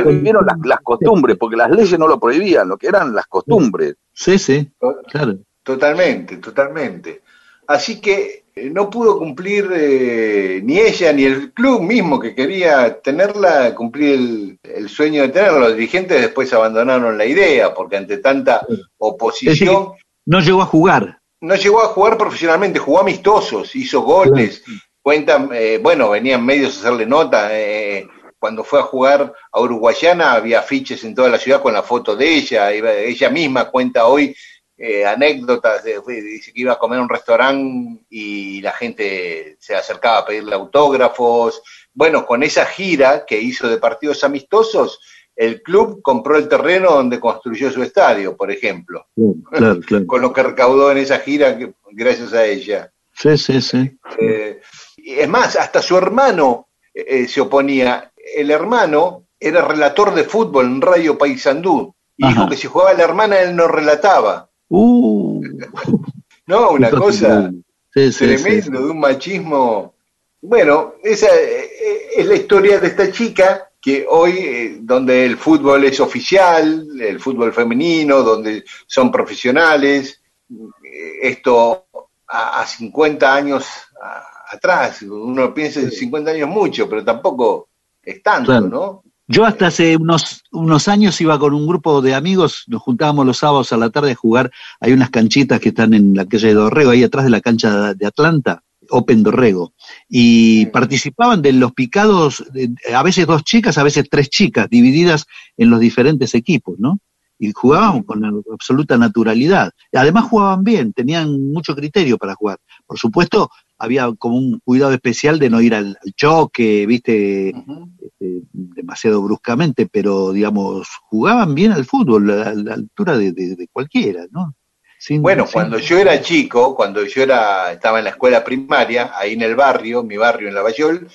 Prohibieron las, las costumbres, porque las leyes no lo prohibían, lo que eran las costumbres. Sí, sí, claro. Totalmente, totalmente. Así que eh, no pudo cumplir eh, ni ella ni el club mismo que quería tenerla, cumplir el, el sueño de tenerla. Los dirigentes después abandonaron la idea porque ante tanta oposición No llegó a jugar. no llegó a jugar profesionalmente, jugó amistosos, hizo goles. Cuentan, eh, bueno, venían medios a hacerle nota. eh, cuando fue a jugar a Uruguayana había afiches en toda la ciudad con la foto de ella. ella misma cuenta hoy eh, anécdotas. de- dice que iba a comer a un restaurante y la gente se acercaba a pedirle autógrafos. Bueno, con esa gira que hizo de partidos amistosos, el club compró el terreno donde construyó su estadio, por ejemplo Claro, claro, claro. con lo que recaudó en esa gira gracias a ella. Sí, sí, sí. Eh, es más, hasta su hermano eh, se oponía. El hermano era relator de fútbol en Radio Paysandú y Ajá. dijo que si jugaba la hermana él no relataba. Uh, No, una cosa. Sí, de un machismo. Bueno, esa eh, es la historia de esta chica que hoy, eh, donde el fútbol es oficial, el fútbol femenino, donde son profesionales, eh, esto a, a 50 años a- atrás, uno piensa en 50 años mucho, pero tampoco es tanto, Claro. ¿no? Yo hasta hace unos, unos años iba con un grupo de amigos, nos juntábamos los sábados a la tarde a jugar. Hay unas canchitas que están en la calle de Dorrego, ahí atrás de la cancha de Atlanta, Open Dorrego. Y Sí. participaban de los picados, a veces dos chicas, a veces tres chicas, divididas en los diferentes equipos, ¿no? Y jugaban con absoluta naturalidad. Además jugaban bien, tenían mucho criterio para jugar. Por supuesto, había como un cuidado especial de no ir al, al choque, viste, este, demasiado bruscamente, pero digamos, jugaban bien al fútbol a la altura de, de- de cualquiera, ¿no? Sin- Bueno, sin- cuando yo era chico, cuando yo era, estaba en la escuela primaria, ahí en el barrio, mi barrio en Lavallol,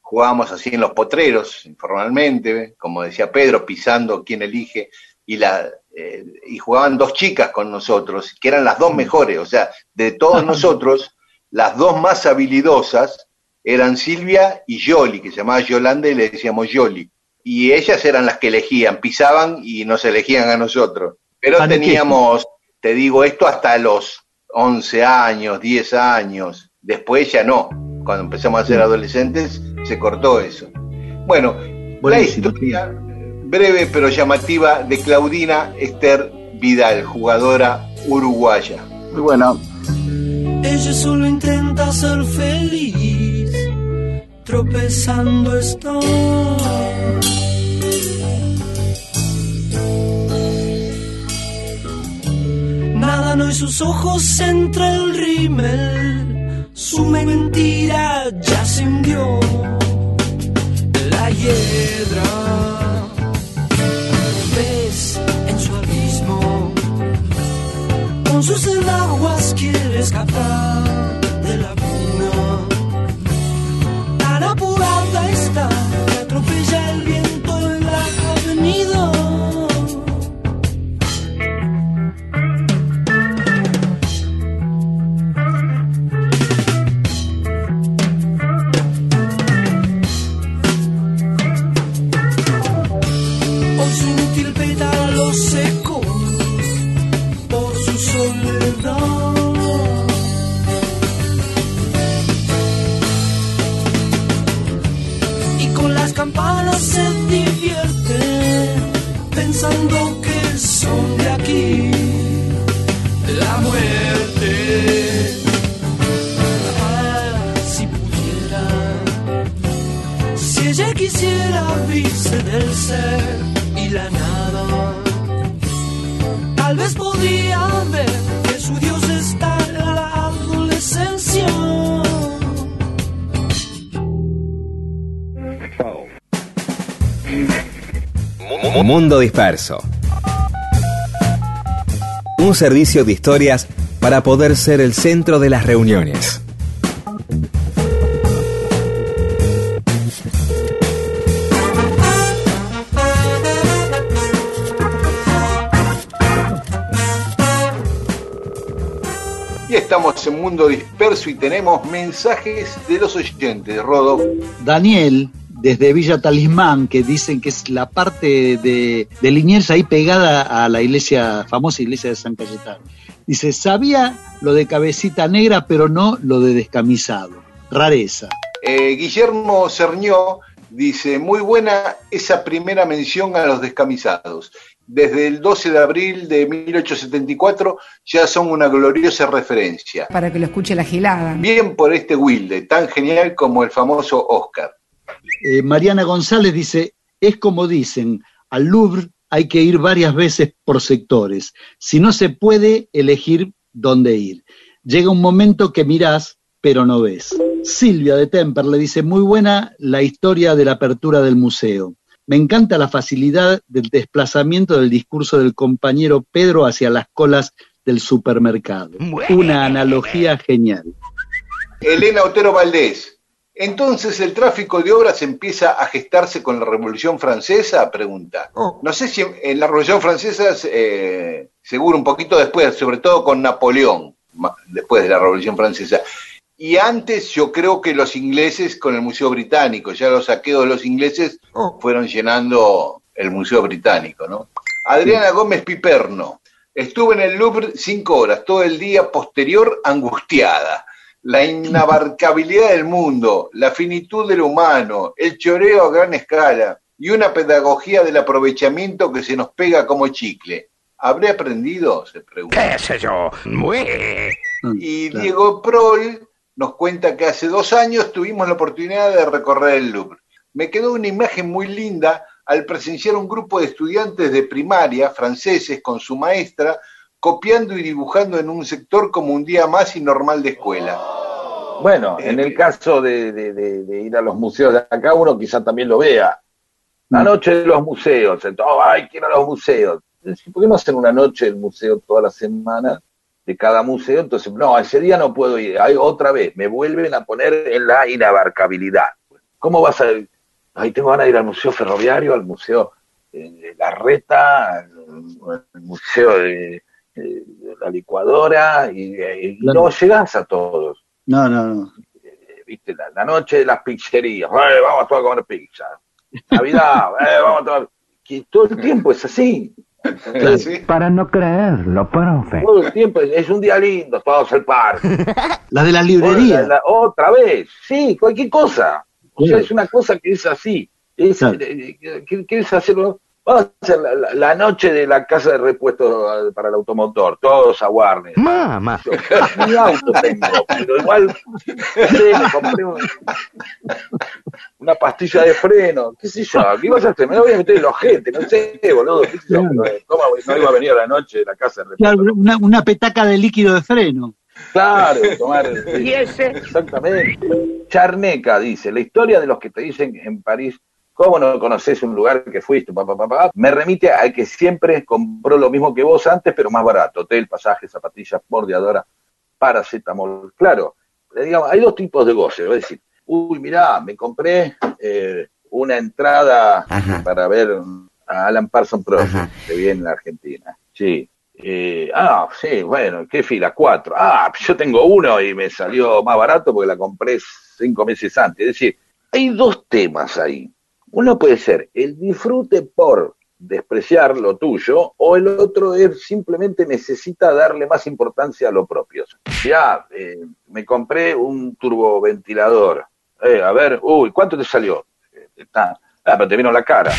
jugábamos así en los potreros, informalmente, como decía Pedro, pisando quién elige, y la eh, y jugaban dos chicas con nosotros, que eran las dos mejores, o sea, de todos nosotros, las dos más habilidosas eran Silvia y Yoli, que se llamaba Yolanda y le decíamos Yoli. Y ellas eran las que elegían, pisaban y nos elegían a nosotros. Pero teníamos, te digo esto, hasta los 11 años, 10 años. Después ya no. Cuando empezamos a ser adolescentes, se cortó eso. Bueno, la historia breve pero llamativa de Claudina Esther Vidal, jugadora uruguaya. Muy bueno. Ella solo intenta ser feliz, tropezando está. Nada no y sus ojos entre el rímel, su mentira ya se hundió. La hiedra con sus enaguas quiere escapar pensando que son de aquí. La muerte, ah, si pudiera, si ella quisiera irse del ser y la nada. Mundo Disperso. Un servicio de historias para poder ser el centro de las reuniones. Y estamos en Mundo Disperso y tenemos mensajes de los oyentes, Rodo. Daniel, desde Villa Talismán, que dicen que es la parte de, de Liniers ahí pegada a la iglesia, famosa iglesia de San Cayetano. Dice, sabía lo de cabecita negra, pero no lo de descamisado. Rareza. Eh, Guillermo Cerñó dice, muy buena esa primera mención a los descamisados. Desde el 12 de abril de 1874 ya son una gloriosa referencia. para que lo escuche la gilada. Bien por este Wilde, tan genial como el famoso Oscar. Eh, Mariana González dice, es como dicen, al Louvre hay que ir varias veces por sectores. Si no se puede elegir dónde ir. Llega un momento que mirás, pero no ves. Silvia de Temper le dice, muy buena la historia de la apertura del museo. Me encanta la facilidad del desplazamiento del discurso del compañero Pedro hacia las colas del supermercado. Una analogía genial. Elena Otero Valdés. Entonces el tráfico de obras empieza a gestarse con la Revolución Francesa, pregunta. No sé si en la Revolución Francesa, eh, seguro un poquito después, sobre todo con Napoleón, después de la Revolución Francesa. Y antes yo creo que los ingleses con el Museo Británico, ya los saqueos de los ingleses fueron llenando el Museo Británico, ¿no? Adriana Gómez Piperno. Estuve en el Louvre cinco horas, todo el día posterior angustiada. La inabarcabilidad del mundo, la finitud del humano, el choreo a gran escala y una pedagogía del aprovechamiento que se nos pega como chicle. ¿Habré aprendido? Se pregunta. ¿Qué sé yo? Muy... Y Claro. Diego Prol nos cuenta que hace dos años tuvimos la oportunidad de recorrer el Louvre. Me quedó una imagen muy linda al presenciar un grupo de estudiantes de primaria franceses con su maestra copiando y dibujando en un sector como un día más y normal de escuela. Bueno, en el caso de, de- de- de ir a los museos de acá, uno quizá también lo vea. La noche de los museos, entonces, oh, ay, quiero los museos. ¿Por qué no hacen una noche del museo toda la semana de cada museo? Entonces, no, ese día no puedo ir. Ay, otra vez, me vuelven a poner en la inabarcabilidad. ¿Cómo vas a ir? Ay, tengo ganas de ir al museo ferroviario, al museo eh, de la reta, al museo de, de la licuadora, y, y Claro. no llegás a todos. No, no, no. Eh, viste, la, la noche de las pizzerías, "Eh, vamos todos a comer pizza. Navidad, "Eh, vamos a tomar. Que todo el tiempo es así. ¿Sí? Para no creerlo, profe. Todo el tiempo es, un día lindo, todos al parque. La de las La- librerías. la- otra vez, sí, cualquier cosa. O sea, es una cosa que es así. Es, Claro. eh, eh, ¿qué- ¿Quieres hacerlo? Vamos a hacer la, la- la noche de la casa de repuestos eh, para el automotor, todos a Warner. Mamá. Ni auto tengo, pero igual sí, me compré un- una pastilla de freno, qué sé yo, ¿qué ibas a hacer? Me lo voy a meter en el ojete, no sé, boludo, qué sé yo, pero, ¿cómo no iba a venir a la noche de la casa de Claro, repuestos? una, una petaca de líquido de freno. Claro, tomar... ¿Y ese? Exactamente. Charneca dice, la historia de los que te dicen en París, ¿cómo no conoces un lugar que fuiste? Me remite a que siempre compró lo mismo que vos antes, pero más barato. Hotel, pasajes, zapatillas, bordeadora, paracetamol. Claro, eh, digamos, hay dos tipos de goce. A decir, uy, mirá, me compré eh, una entrada Ajá. para ver a Alan Parsons Project, que viene en la Argentina. Sí. Eh, ah, sí, bueno, ¿qué fila? Cuatro. Ah, yo tengo uno y me salió más barato porque la compré cinco meses antes. Es decir, hay dos temas ahí. Uno puede ser el disfrute por despreciar lo tuyo o el otro es simplemente necesita darle más importancia a lo propio. Ya, eh, me compré un turboventilador. Eh, a ver, uy, ¿cuánto te salió? Eh, Está, ah, pero te vino la cara.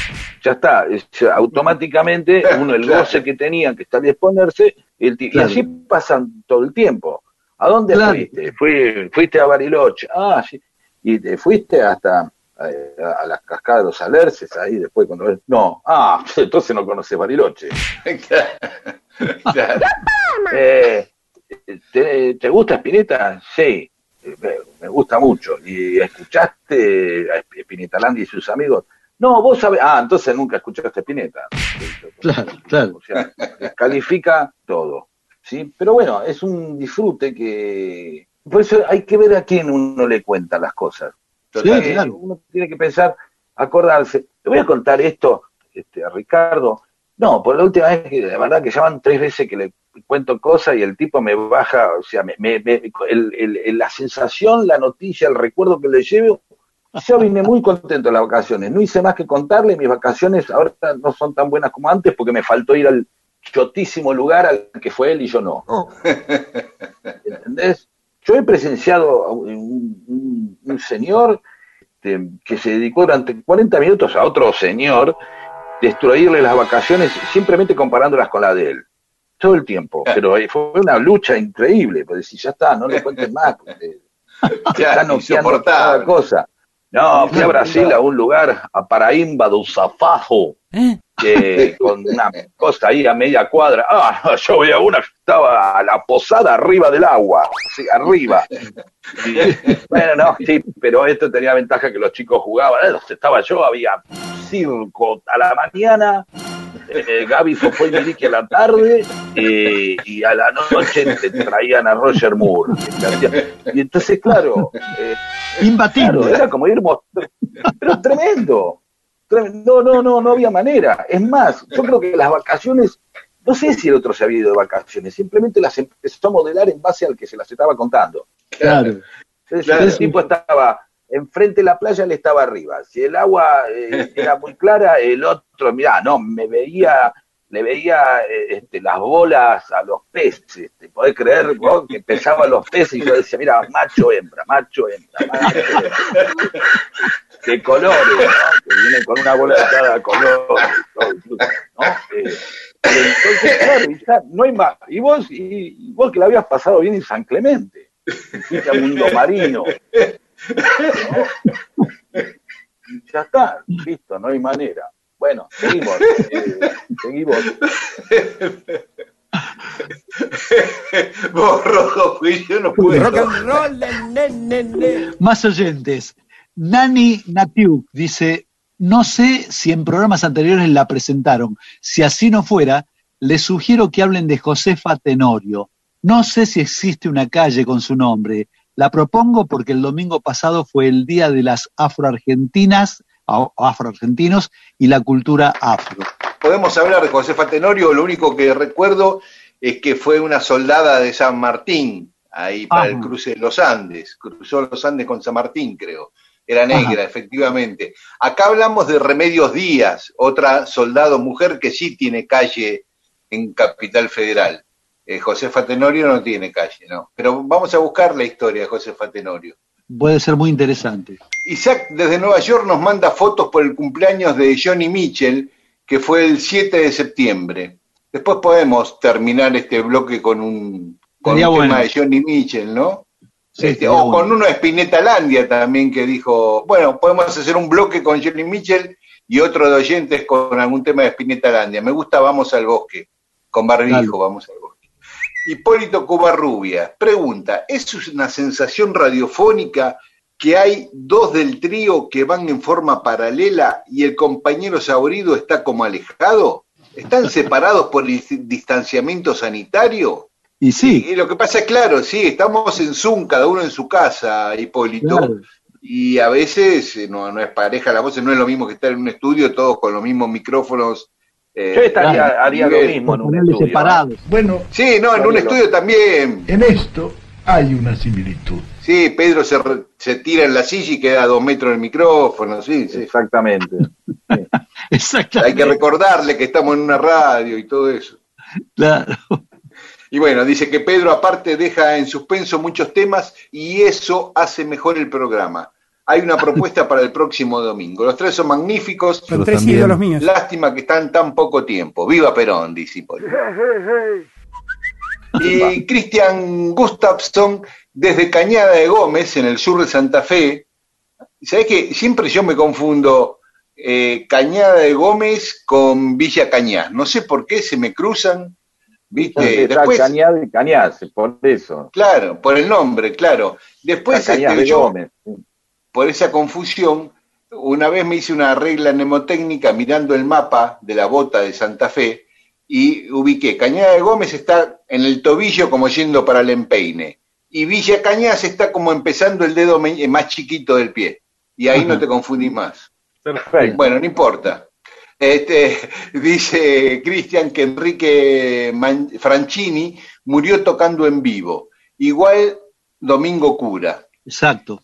Ya está, es- automáticamente uno el goce que tenía que está al exponerse, el y así pasan todo el tiempo. ¿A dónde Claro. fuiste? Fui, fuiste a Bariloche. Ah, sí. Y te fuiste hasta eh, a, las cascadas de los alerces ahí después cuando no ah entonces no conoces Bariloche Claro. Eh, ¿te, te gusta Spinetta? sí me, me gusta mucho y escuchaste a Spinetta Landi y sus amigos no vos sabés ah entonces nunca escuchaste Spinetta Claro, claro. o sea, califica todo. ¿sí? Pero bueno, es un disfrute que... Por eso hay que ver a quién uno le cuenta las cosas. Claro. Uno tiene que pensar, acordarse. Te voy a contar esto este, a Ricardo. No, por la última vez, que la verdad que llaman tres veces que le cuento cosas y el tipo me baja, o sea, me, me- me- el- el- el- la sensación, la noticia, el recuerdo que le llevo. Yo vine muy contento de las vacaciones. No hice más que contarle. Mis vacaciones ahora no son tan buenas como antes porque me faltó ir al chotísimo lugar al que fue él y yo no. ¿Entendés? Yo he presenciado a un, un- un señor este, que se dedicó durante 40 minutos a otro señor destruirle las vacaciones simplemente comparándolas con la de él. Todo el tiempo. Pero eh, fue una lucha increíble. Pues si ya está, no le cuentes más. Porque está Claro, noqueando cada cosa. No, fui a Brasil a un lugar, a Paraímba do Zafajo, que con una cosa ahí a media cuadra. Ah, yo veía una que estaba a la posada arriba del agua, así, arriba. Y, bueno, no, sí, pero esto tenía ventaja que los chicos jugaban. Eh, estaba yo, había circo a la mañana, eh, Gaby Fofó y a la tarde, eh, y a la noche te traían a Roger Moore. Y entonces, claro, eh, Imbatible. Claro, era como ir. Pero. Tremendo. No, no, no, no había manera. Es más, yo creo que las vacaciones, no sé si el otro se había ido de vacaciones, simplemente las empezó a modelar en base al que se las estaba contando. Claro. Es Claro. El tipo estaba enfrente de la playa, él estaba arriba. Si el agua eh, era muy clara, el otro, mirá, no, me veía, le veía eh, este, las bolas a los peces. Este, ¿Podés creer vos, que pesaban los peces? Y yo decía, mira, macho, hembra, macho, hembra, macho, hembra. De colores, ¿no? Que vienen con una bola de cada color, todo incluso, ¿no? Eh, entonces, claro, y ya no hay más. Y vos, y, y vos que la habías pasado bien en San Clemente, a Mundo Marino, ya está, listo, no hay manera. Bueno, seguimos, eh, seguimos. Vos, rojo, fui yo, no puedo. Rock and roll, ne, ne, ne. Más oyentes. Nani Natiu dice, no sé si en programas anteriores la presentaron. Si así no fuera, les sugiero que hablen de Josefa Tenorio. No sé si existe una calle con su nombre. La propongo porque el domingo pasado fue el Día de las Afroargentinas, afroargentinos y la cultura afro. Podemos hablar de Josefa Tenorio, lo único que recuerdo es que fue una soldada de San Martín, ahí para el cruce de los Andes, cruzó los Andes con San Martín, creo. Era negra, efectivamente. Acá hablamos de Remedios Díaz, otra soldado mujer que sí tiene calle en Capital Federal. Eh, Josefa Tenorio no tiene calle, ¿no? Pero vamos a buscar la historia de Josefa Tenorio. Puede ser muy interesante. Isaac desde Nueva York nos manda fotos por el cumpleaños de Johnny Mitchell, que fue el 7 de septiembre. Después podemos terminar este bloque con un, con un tema bueno. de Johnny Mitchell, ¿no? Sí, Este, o bueno. con uno de Spinetta Landia también que dijo, bueno, podemos hacer un bloque con Johnny Mitchell y otro de oyentes con algún tema de Spinetta Landia. Me gusta Vamos al Bosque, con barbijo. Vamos al Bosque. Hipólito Covarrubia pregunta, ¿es una sensación radiofónica que hay dos del trío que van en forma paralela y el compañero saborido está como alejado? ¿Están separados por el distanciamiento sanitario? Y sí, Y lo que pasa es claro, sí, estamos en Zoom, cada uno en su casa, Hipólito, claro. y a veces eh, no, no es pareja la voz, no es lo mismo que estar en un estudio, todos con los mismos micrófonos. eh, Yo estaría, claro. haría lo mismo en un estudio. ¿eh? separados. Bueno, Sí, no, en un estudio también. en esto hay una similitud. Sí, Pedro se, re- se tira en la silla y queda a dos metros del micrófono, sí, sí. Exactamente. Exactamente. Hay que recordarle que estamos en una radio y todo eso. Claro. Y bueno, dice que Pedro aparte deja en suspenso muchos temas y eso hace mejor el programa. Hay una propuesta para el próximo domingo. Los tres son magníficos. Son tres ídolos míos. Lástima que están tan poco tiempo. Viva Perón, dice. Y Cristian Gustafsson, desde Cañada de Gómez, en el sur de Santa Fe. ¿Sabés que Siempre yo me confundo eh, Cañada de Gómez con Villa Cañas. No sé por qué se me cruzan. ¿Viste? Está Después, Cañada y Cañas, por eso. claro, por el nombre, claro. Después, este, de yo, Gómez. por esa confusión, una vez me hice una regla mnemotécnica mirando el mapa de la bota de Santa Fe y ubiqué, Cañada de Gómez está en el tobillo como yendo para el empeine y Villa Cañas está como empezando el dedo más chiquito del pie y ahí no te confundís más. Perfecto. Bueno, no importa. Este, dice Cristian que Enrique Man- Franchini murió tocando en vivo, igual Domingo Cura. Exacto.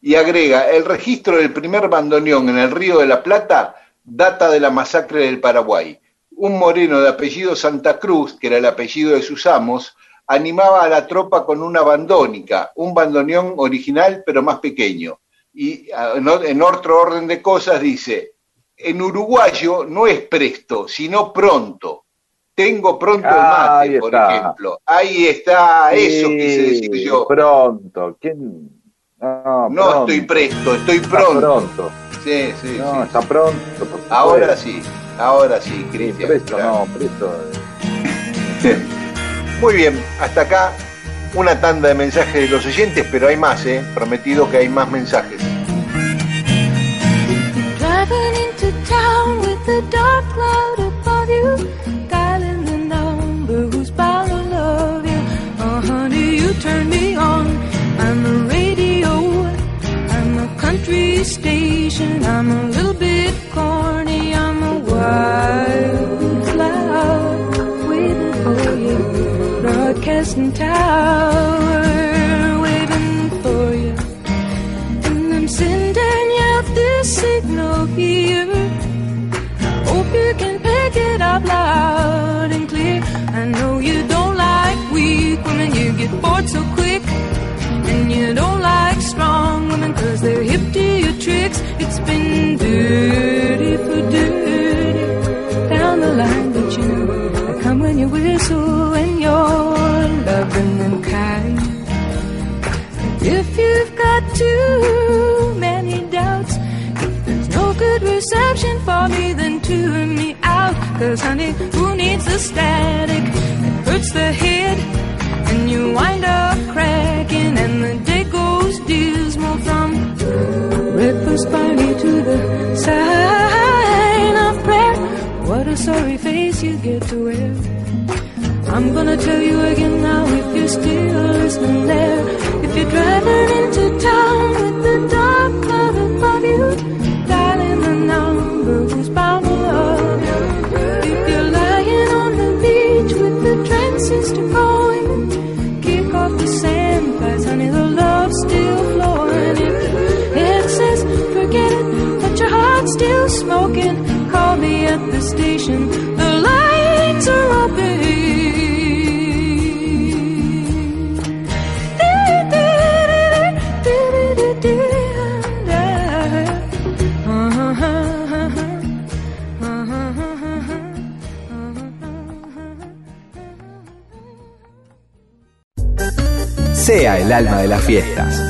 Y agrega, el registro del primer bandoneón en el Río de la Plata data de la masacre del Paraguay. Un moreno de apellido Santa Cruz, que era el apellido de sus amos, animaba a la tropa con una bandónica, un bandoneón original pero más pequeño. Y ah, en otro orden de cosas dice, en uruguayo no es presto, sino pronto. Tengo pronto el mate, ahí por está. ejemplo. Ahí está, eso Sí, quise decir yo. Pronto. ¿Quién? No, No pronto. estoy presto, estoy Está pronto. pronto. Sí, sí, No, sí. está pronto. Ahora sí, ahora sí, Sí, Cristian. presto, claro. no, presto. Muy bien, hasta acá una tanda de mensajes de los oyentes, pero hay más, ¿eh? Prometido que hay más mensajes. With a dark cloud above you, dialing the number who's bound to love you. Oh, honey, you turn me on. I'm a radio, I'm a country station. I'm a little bit corny. I'm a wildflower waiting for you, broadcasting tower waiting for you. And I'm sending you this signal here. Hope you can pick it up loud and clear. I know you don't like weak women, you get bored so quick. And you don't like strong women cause they're hip to your tricks. It's been dirty for dirty down the line, but you know I come when you whistle and you're loving and kind. If you've got too good reception for me, then tune me out. Cause honey, who needs the static? It hurts the head, and you wind up cracking, and the day goes dismal from breakfast party to the sign of prayer. What a sorry face you get to wear. I'm gonna tell you again now if you're still listening there. If you're driving into town with the dark Sea el alma de las fiestas.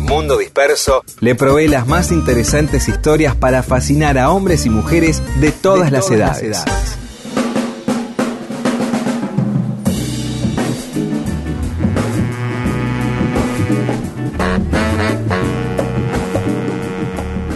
Mundo Disperso le provee las más interesantes historias para fascinar a hombres y mujeres de todas, las, edades.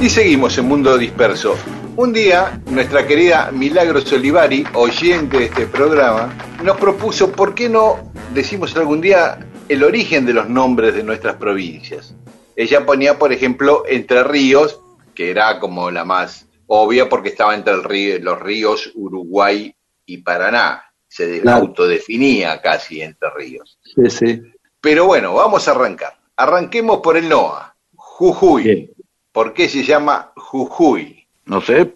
Y seguimos en Mundo Disperso. Un día, nuestra querida Milagros Olivari, oyente de este programa, nos propuso por qué no decimos algún día el origen de los nombres de nuestras provincias. Ella ponía, por ejemplo, Entre Ríos, que era como la más obvia porque estaba entre el río- los ríos Uruguay y Paraná. Se Claro. autodefinía casi Entre Ríos. Sí, sí. Pero bueno, vamos a arrancar. Arranquemos por el NOA. Jujuy. Bien. ¿Por qué se llama Jujuy? No sé,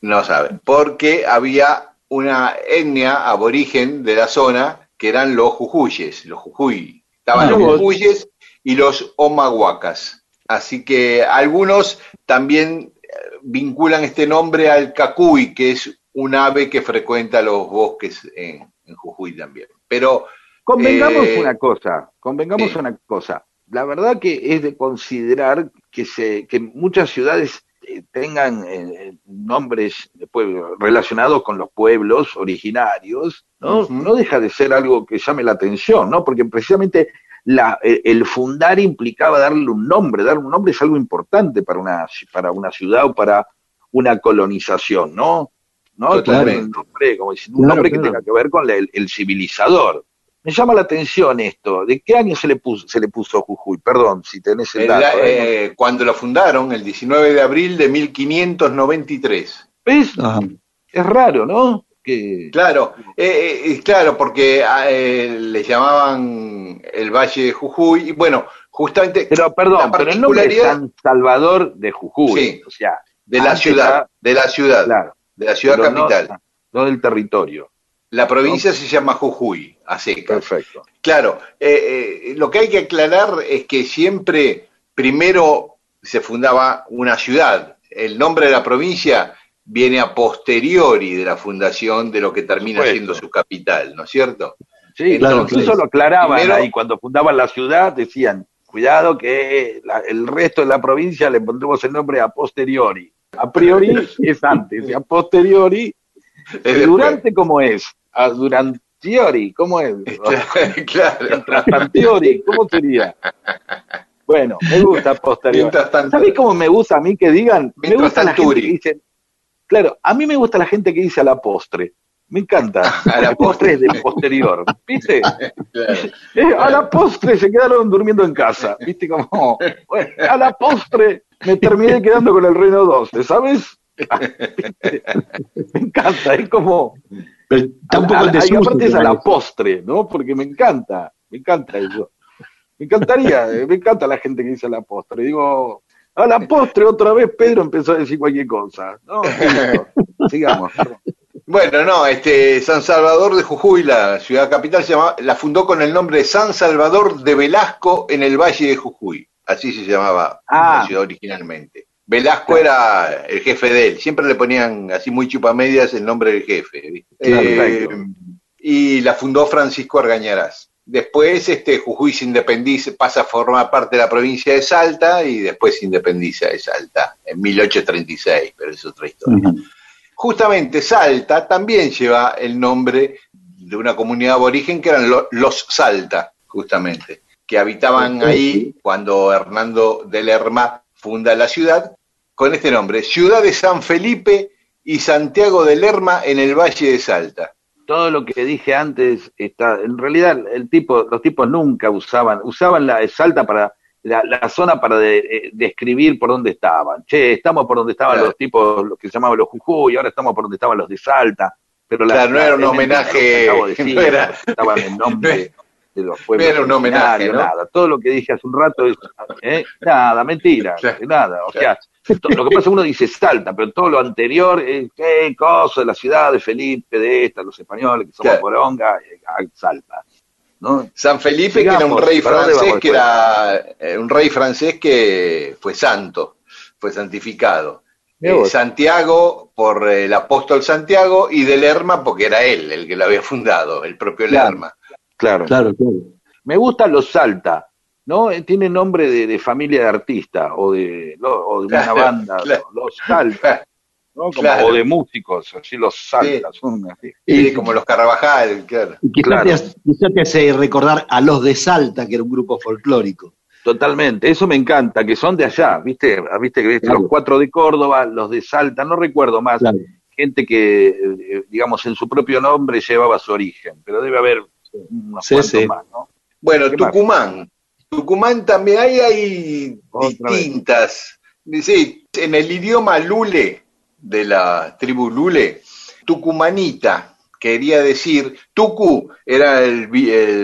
No saben. Porque había una etnia aborigen de la zona que eran los jujuyes, los jujuy. Estaban Ah, los jujuyes y los omahuacas. Así que algunos también eh, vinculan este nombre al cacuy, que es un ave que frecuenta los bosques en, en Jujuy también. Pero Convengamos Eh, una cosa, convengamos una cosa. La verdad que es de considerar que se que muchas ciudades tengan eh, nombres de pueblo relacionados con los pueblos originarios, ¿no? No deja de ser algo que llame la atención, ¿no? Porque precisamente la, eh, el fundar implicaba darle un nombre, darle un nombre es algo importante para una para una ciudad o para una colonización, ¿no? ¿No? Tener un nombre, como un Claro, nombre que claro. tenga que ver con el civilizador. Me llama la atención esto. ¿De qué año se le puso, se le puso Jujuy? Perdón, si tenés el el- dato. ¿eh? eh, cuando lo fundaron, el 19 de abril de 1593. ¿Ves? Ajá. Es raro, ¿no? Que Claro, eh, eh, claro, porque eh, le llamaban el Valle de Jujuy, y bueno, justamente pero perdón, la pero el nombre es San Salvador de Jujuy, Sí. o sea, de la ciudad, ya- de la ciudad, claro, de la ciudad pero no- capital. No, del territorio. La provincia se llama Jujuy, a secas. Perfecto. Claro, eh, eh, lo que hay que aclarar es que siempre primero se fundaba una ciudad. El nombre de la provincia viene a posteriori de la fundación de lo que termina supuesto. siendo su capital, ¿no es cierto? Sí, entonces claro. eso lo aclaraban Primero- ahí cuando fundaban la ciudad, decían, cuidado que la- el resto de la provincia le pondremos el nombre a posteriori. A priori es antes, y a posteriori, Es ¿y después. durante cómo es? A durantiori, ¿cómo es? claro. Contrastantiori, ¿cómo sería? Bueno, me gusta tanto. ¿Sabés cómo me gusta a mí que digan? Me gusta la gente que dice, claro, a mí me gusta la gente que dice a la postre. Me encanta. A la postre es del posterior, ¿viste? Claro. Eh, a la postre se quedaron durmiendo en casa, ¿viste? Bueno, a la postre me terminé quedando con el Reino 12, ¿sabes? me encanta, es como... Pero está un poco en y aparte es a la postre, ¿no? Porque me encanta, me encanta eso. Me encantaría, eh, me encanta la gente que dice a la postre. Digo, a la postre otra vez Pedro empezó a decir cualquier cosa. No, listo. sigamos. Bueno, no, este San Salvador de Jujuy, la ciudad capital, se llama, la fundó con el nombre de San Salvador de Velasco en el Valle de Jujuy. Así se llamaba Ah. la ciudad originalmente. Velasco era el jefe de él. Siempre le ponían así muy chupamedias el nombre del jefe. Eh, y la fundó Francisco Argañarás. Después este, Jujuy se independiza, pasa a formar parte de la provincia de Salta y después se independiza de Salta en 1836, pero es otra historia. Justamente Salta también lleva el nombre de una comunidad aborigen que eran lo- los Salta, justamente, que habitaban ahí cuando Hernando de Lerma funda la ciudad con este nombre, Ciudad de San Felipe y Santiago de Lerma en el Valle de Salta. todo lo que dije antes está en realidad el tipo los tipos nunca usaban usaban la Salta para la, la zona para de- eh, describir por dónde estaban che estamos por donde estaban Claro. los tipos los que se llamaban los Jujuy ahora estamos por donde estaban los de Salta pero la- Claro, no era un homenaje, no era- estaban en nombre de los pueblos no era un homenaje, nada todo lo que dije hace un rato es ¿eh? nada mentira Claro. nada o sea lo que pasa es que uno dice Salta, pero todo lo anterior, eh, qué cosa de la ciudad de Felipe, de esta, los españoles que somos Claro. poronga, eh, a Salta. ¿no? San Felipe, que era un rey ¿para dónde francés, que era eh, un rey francés que fue santo, fue santificado. Eh. Santiago por el apóstol Santiago y de Lerma porque era él el que lo había fundado, el propio. Lerma. Claro. Claro, claro. Me gustan los Salta, ¿no? Eh, Tiene nombre de, de familia de artista o de, no, o de una banda, claro. los Salta, ¿no? Como- Claro. o de músicos, así los Salta, son así. Y como los Carvajal, claro. Y quizá, Claro. te, hace- quizá te hace recordar a los de Salta, que era un grupo folclórico. Totalmente, eso me encanta, que son de allá, ¿viste? Ah, ¿Viste que Claro. los cuatro de Córdoba, los de Salta, no recuerdo más, Claro. gente que, eh, digamos, en su propio nombre llevaba su origen, pero debe haber unos Sí, sí. más, ¿no? Bueno. Tucumán. Tucumán también hay, hay vez. distintas. Sí, en el idioma lule, de la tribu lule, tucumanita quería decir, tucu era el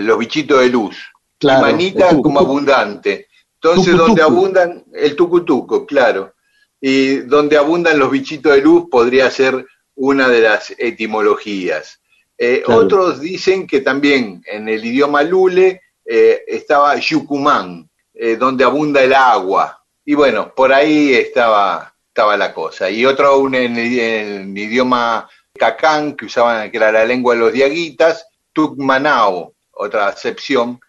los bichitos de luz, Claro, y manita el tucu, como tucu. abundante. Entonces, Tucu, donde abundan, el tucutuco, claro. Y donde abundan los bichitos de luz podría ser una de las etimologías. Eh, Claro. Otros dicen que también en el idioma lule eh, estaba Yucumán, eh, donde abunda el agua. Y bueno, por ahí estaba, estaba la cosa. Y otro un- en, el, en el idioma cacán, que usaban, que era la lengua de los diaguitas, Tucmanao, otra acepción.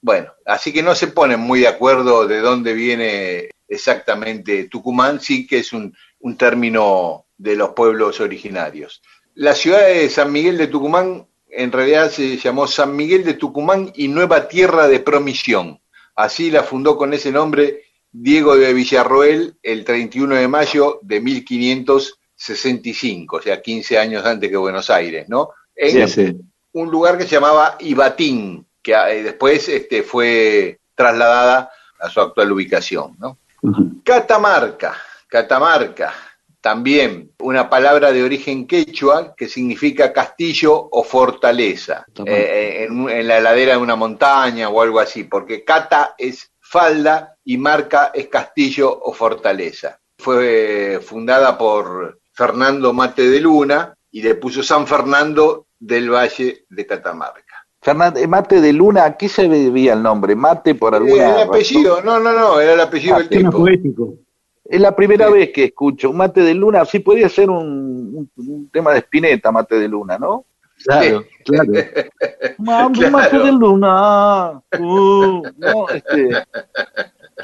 Bueno, así que no se ponen muy de acuerdo de dónde viene exactamente Tucumán, sí que es un, un término de los pueblos originarios. La ciudad de San Miguel de Tucumán en realidad se llamó San Miguel de Tucumán y Nueva Tierra de Promisión. Así la fundó con ese nombre Diego de Villarroel el 31 de mayo de 1565, o sea, 15 años antes que Buenos Aires, ¿no? En Sí, sí. un lugar que se llamaba Ibatín, que eh, después este, fue trasladada a su actual ubicación, ¿no? Catamarca, Catamarca, también una palabra de origen quechua que significa castillo o fortaleza, Catamarca. eh, en, la ladera de una montaña o algo así, porque cata es falda y marca es castillo o fortaleza. Fue eh, fundada por Fernando Mate de Luna y le puso San Fernando del Valle de Catamarca. Fernández, Mate de Luna, ¿a qué se debía el nombre? Mate por Eh, alguna el apellido, no, no, no, era el apellido Ah, del Tema tipo. poético. Es la primera Sí. vez que escucho un Mate de Luna, sí podría ser un, tema de Spinetta, Mate de Luna, ¿no? Claro, claro. Ma- Claro. Mate de Luna, uh, no, este,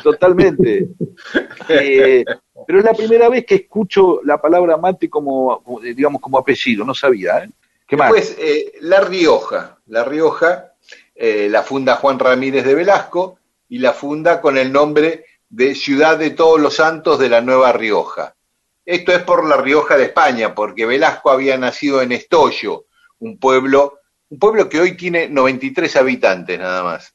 totalmente. Eh, pero es la primera vez que escucho la palabra mate como, digamos, como apellido, no sabía, ¿eh? ¿Qué más? Eh, La Rioja. La Rioja eh, la funda Juan Ramírez de Velasco y la funda con el nombre de Ciudad de Todos los Santos de la Nueva Rioja. Esto es por la Rioja de España, porque Velasco había nacido en Estollo, un pueblo, un pueblo que hoy tiene 93 habitantes nada más.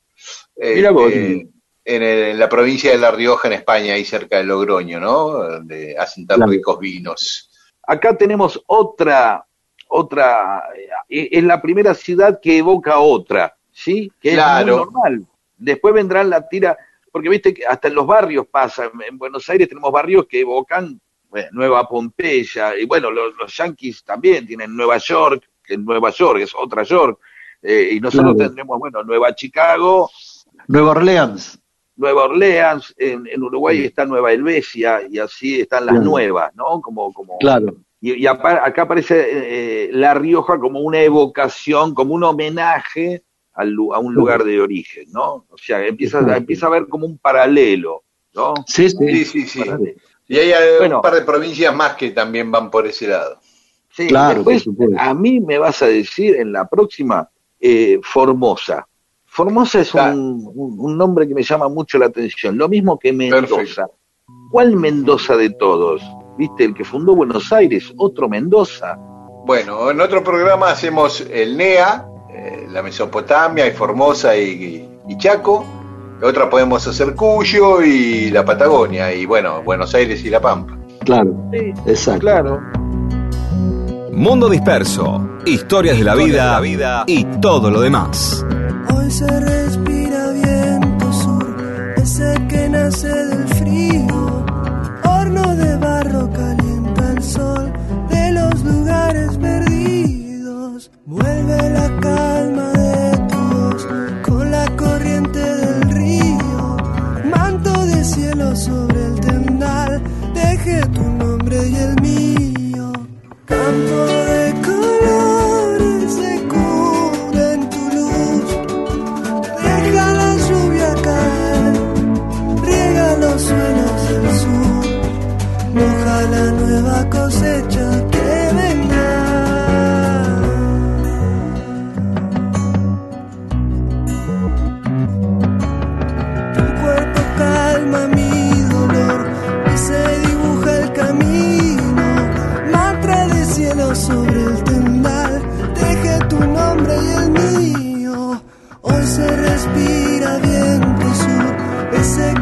Mira vos. Este, en, el- en la provincia de La Rioja, en España, ahí cerca de Logroño, ¿no? Donde hacen tan Claro. ricos vinos. Acá tenemos otra, otra, eh, es la primera ciudad que evoca otra, ¿sí? Que Claro. es muy normal. Después vendrán la tira, porque viste que hasta en los barrios pasa, en- en Buenos Aires tenemos barrios que evocan bueno, Nueva Pompeya, y bueno, los, los yanquis también tienen Nueva York, que es Nueva York es otra York, eh, y nosotros Claro. tendremos, bueno, Nueva Chicago, Nueva Orleans. Nueva Orleans, en, en Uruguay está Nueva Helvecia, y así están las nuevas, ¿no? Como, como, Claro. y, y acá aparece eh, La Rioja como una evocación, como un homenaje al a un lugar de origen, ¿no? O sea, empieza, a ver como un paralelo, ¿no? Sí, Sí, sí. sí. Y hay eh, Bueno. un par de provincias más que también van por ese lado. Sí, Claro, después, a mí me vas a decir en la próxima eh, Formosa. Formosa es un, un- un nombre que me llama mucho la atención, lo mismo que Mendoza. Perfecto. ¿Cuál Mendoza de todos? ¿Viste? El que fundó Buenos Aires, otro Mendoza. Bueno, en otro programa hacemos el NEA, eh, la Mesopotamia y Formosa y, y Chaco. Otra podemos hacer Cuyo y la Patagonia. Y bueno, Buenos Aires y La Pampa. Claro, Sí, exacto. claro. Mundo Disperso, historias de la vida y todo lo demás. Hoy se respira viento sur, ese que nace del frío. Horno de barro calienta el sol de los lugares perdidos. Vuelve la deje tu nombre y el mío. Campo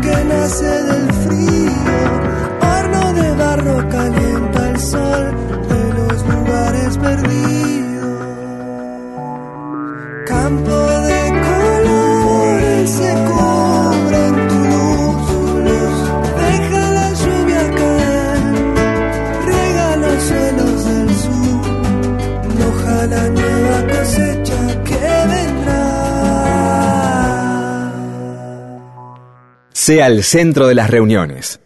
que nace del Sea el centro de las reuniones.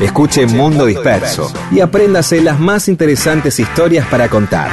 Escuche Mundo Disperso y apréndase las más interesantes historias para contar.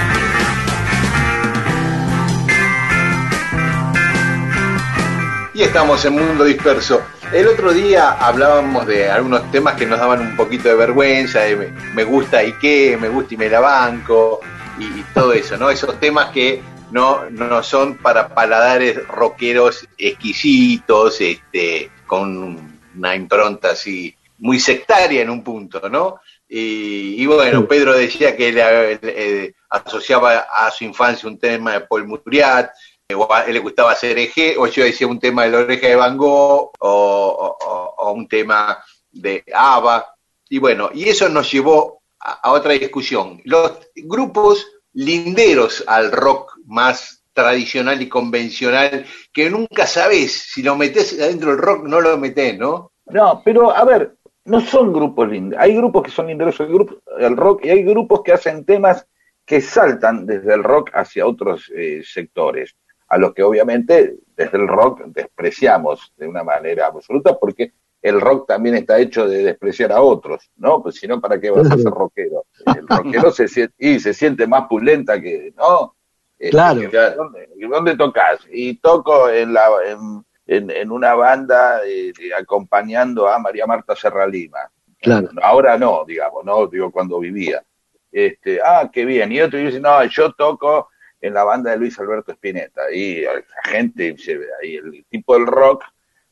Y estamos en Mundo Disperso. El otro día hablábamos de algunos temas que nos daban un poquito de vergüenza, de me, gusta y qué, me gusta y me la banco, y, y todo eso, ¿no? Esos temas que no, no son para paladares rockeros exquisitos, este, con una impronta así muy sectaria en un punto, ¿no? Y, y bueno, Pedro decía que él eh, asociaba a su infancia un tema de Paul Muriat, o a él le gustaba hacer eje, o yo decía un tema de la oreja de Van Gogh, o, o- o un tema de ABBA, y bueno, y eso nos llevó a, a otra discusión. Los grupos linderos al rock más tradicional y convencional, que nunca sabes si lo metes adentro del rock, no lo metes, ¿no? No, pero a ver, no son grupos lindos. Hay grupos que son linderos el rock y hay grupos que hacen temas que saltan desde el rock hacia otros eh, sectores, a los que obviamente desde el rock despreciamos de una manera absoluta porque el rock también está hecho de despreciar a otros, ¿no? Pues si no, ¿para qué vas a ser rockero? El rockero se siente, y se siente más pulenta que, ¿no? Este, Claro. ¿dónde, ¿Dónde tocas? Y toco en la en, en, en una banda eh, de- acompañando a María Marta Serra Lima. Claro. Ahora no, digamos, no, digo cuando vivía. Este, ah, qué bien. Y otro dice, no, yo toco en la banda de Luis Alberto Spinetta. Y la gente, ahí el tipo del rock,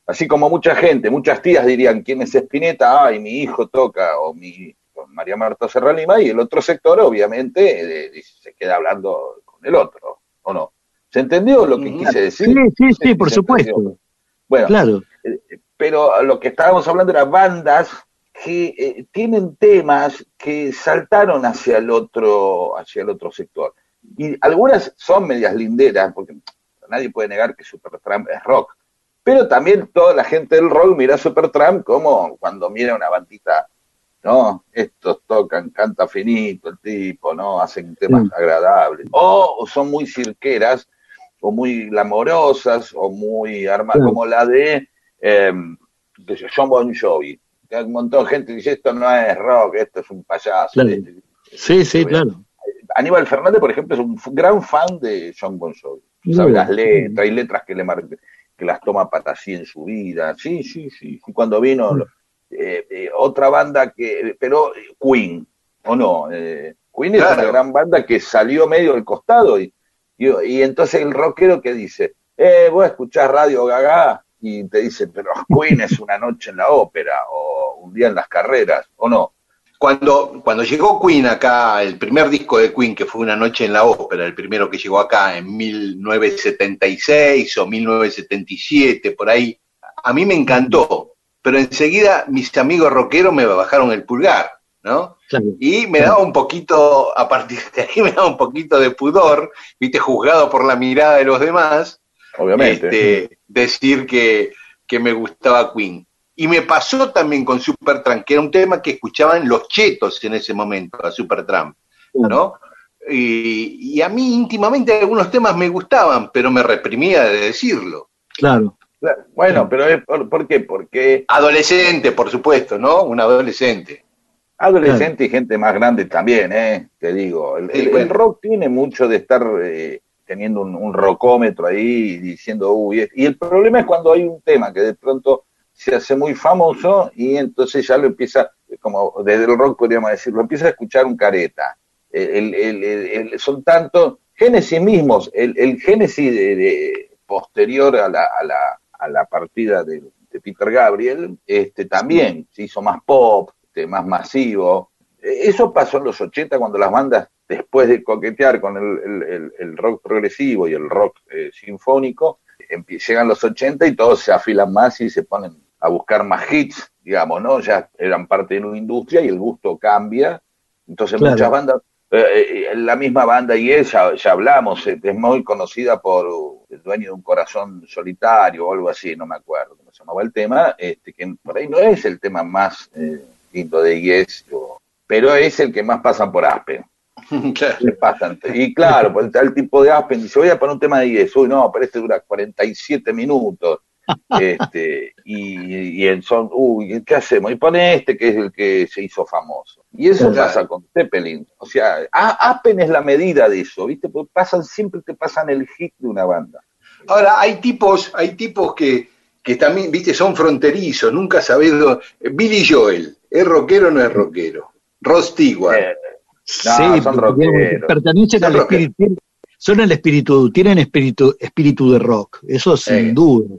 así como mucha gente, muchas tías dirían, ¿quién es Spinetta? Ay, mi hijo toca, o mi con María Marta Serra Lima, y el otro sector, obviamente, eh, se queda hablando con el otro, ¿o no? ¿Se entendió lo que quise decir? Sí, sí, sí, por supuesto. entendió. Bueno, Claro. pero lo que estábamos hablando eran bandas que eh, tienen temas que saltaron hacia el otro hacia el otro sector y algunas son medias linderas porque nadie puede negar que Supertramp es rock pero también toda la gente del rock mira a Supertramp como cuando mira una bandita no estos tocan canta finito el tipo no hacen temas Sí. agradables o, o son muy cirqueras o muy glamorosas o muy armadas Sí. como la de eh, yo, John Bon Jovi hay un montón de gente que dice esto no es rock, esto es un payaso. Claro. Este- Sí, sí, claro. Aníbal Fernández, por ejemplo, es un gran fan de John Bon Jovi. Sabe las letras, hay letras que le mar- que las toma para así en su vida. Sí, sí, sí. Y cuando vino lo- eh, eh, otra banda que, pero eh, Queen, ¿o no? Eh, Queen es una gran banda que salió medio del costado y, y, y entonces el rockero que dice, eh, vos escuchás Radio Gaga y te dice, pero Queen es una noche en la ópera o un día en las carreras, ¿o no? Cuando, cuando llegó Queen acá, el primer disco de Queen, que fue Una Noche en la Ópera, el primero que llegó acá en 1976 o 1977, por ahí, a mí me encantó, pero enseguida mis amigos rockeros me bajaron el pulgar, ¿no? Claro. Y me daba un poquito, a partir de ahí me daba un poquito de pudor, viste, juzgado por la mirada de los demás, Obviamente. este, decir que, que me gustaba Queen. Y me pasó también con Supertramp, que era un tema que escuchaban los chetos en ese momento, a Supertramp, ¿no? Y, y a mí íntimamente algunos temas me gustaban, pero me reprimía de decirlo. Claro. Bueno, pero es por, ¿por qué? Porque Adolescente, por supuesto, ¿no? Un adolescente. adolescente y gente más grande también, ¿eh? Te digo, el, rock tiene mucho de estar eh, teniendo un, un rockómetro ahí y diciendo, uy, y el problema es cuando hay un tema que de pronto se hace muy famoso y entonces ya lo empieza, como desde el rock podríamos decir, lo empieza a escuchar un careta. El, el- el- son tantos, Génesis mismos, el, el Génesis de, de- posterior a la, a la, a la partida de, de Peter Gabriel, este también se hizo más pop, este, más masivo. Eso pasó en los 80 cuando las bandas, después de coquetear con el, el- el- el rock progresivo y el rock eh, sinfónico, llegan los 80 y todos se afilan más y se ponen a buscar más hits, digamos, ¿no? Ya eran parte de una industria y el gusto cambia. Entonces Claro. muchas bandas, eh, eh, la misma banda y ella, ya hablamos, eh, es muy conocida por uh, el dueño de un corazón solitario o algo así, no me acuerdo cómo se llamaba el tema, este, que por ahí no es el tema más eh, lindo de Yes, o- pero es el que más pasan por Aspen. Claro. Y claro, pues está el tipo de Aspen dice, voy a poner un tema de Yes, uy, no, pero este dura 47 minutos. Este, y, y el son, uy, ¿qué hacemos? Y pone este que es el que se hizo famoso. Y eso Claro. pasa con Zeppelin. O sea, A- Aspen es la medida de eso, ¿viste? Porque pasan, siempre te pasan el hit de una banda. Ahora, hay tipos, hay tipos que, que también, viste, son fronterizos, nunca sabés dónde- Billy Joel, ¿es rockero o no es rockero? Rod Stewart. Eh, No, son porque, digamos, rockeros. pertenecen Son al espíritu, son el espíritu, tienen espíritu, espíritu de rock, eso sin Sí. duda.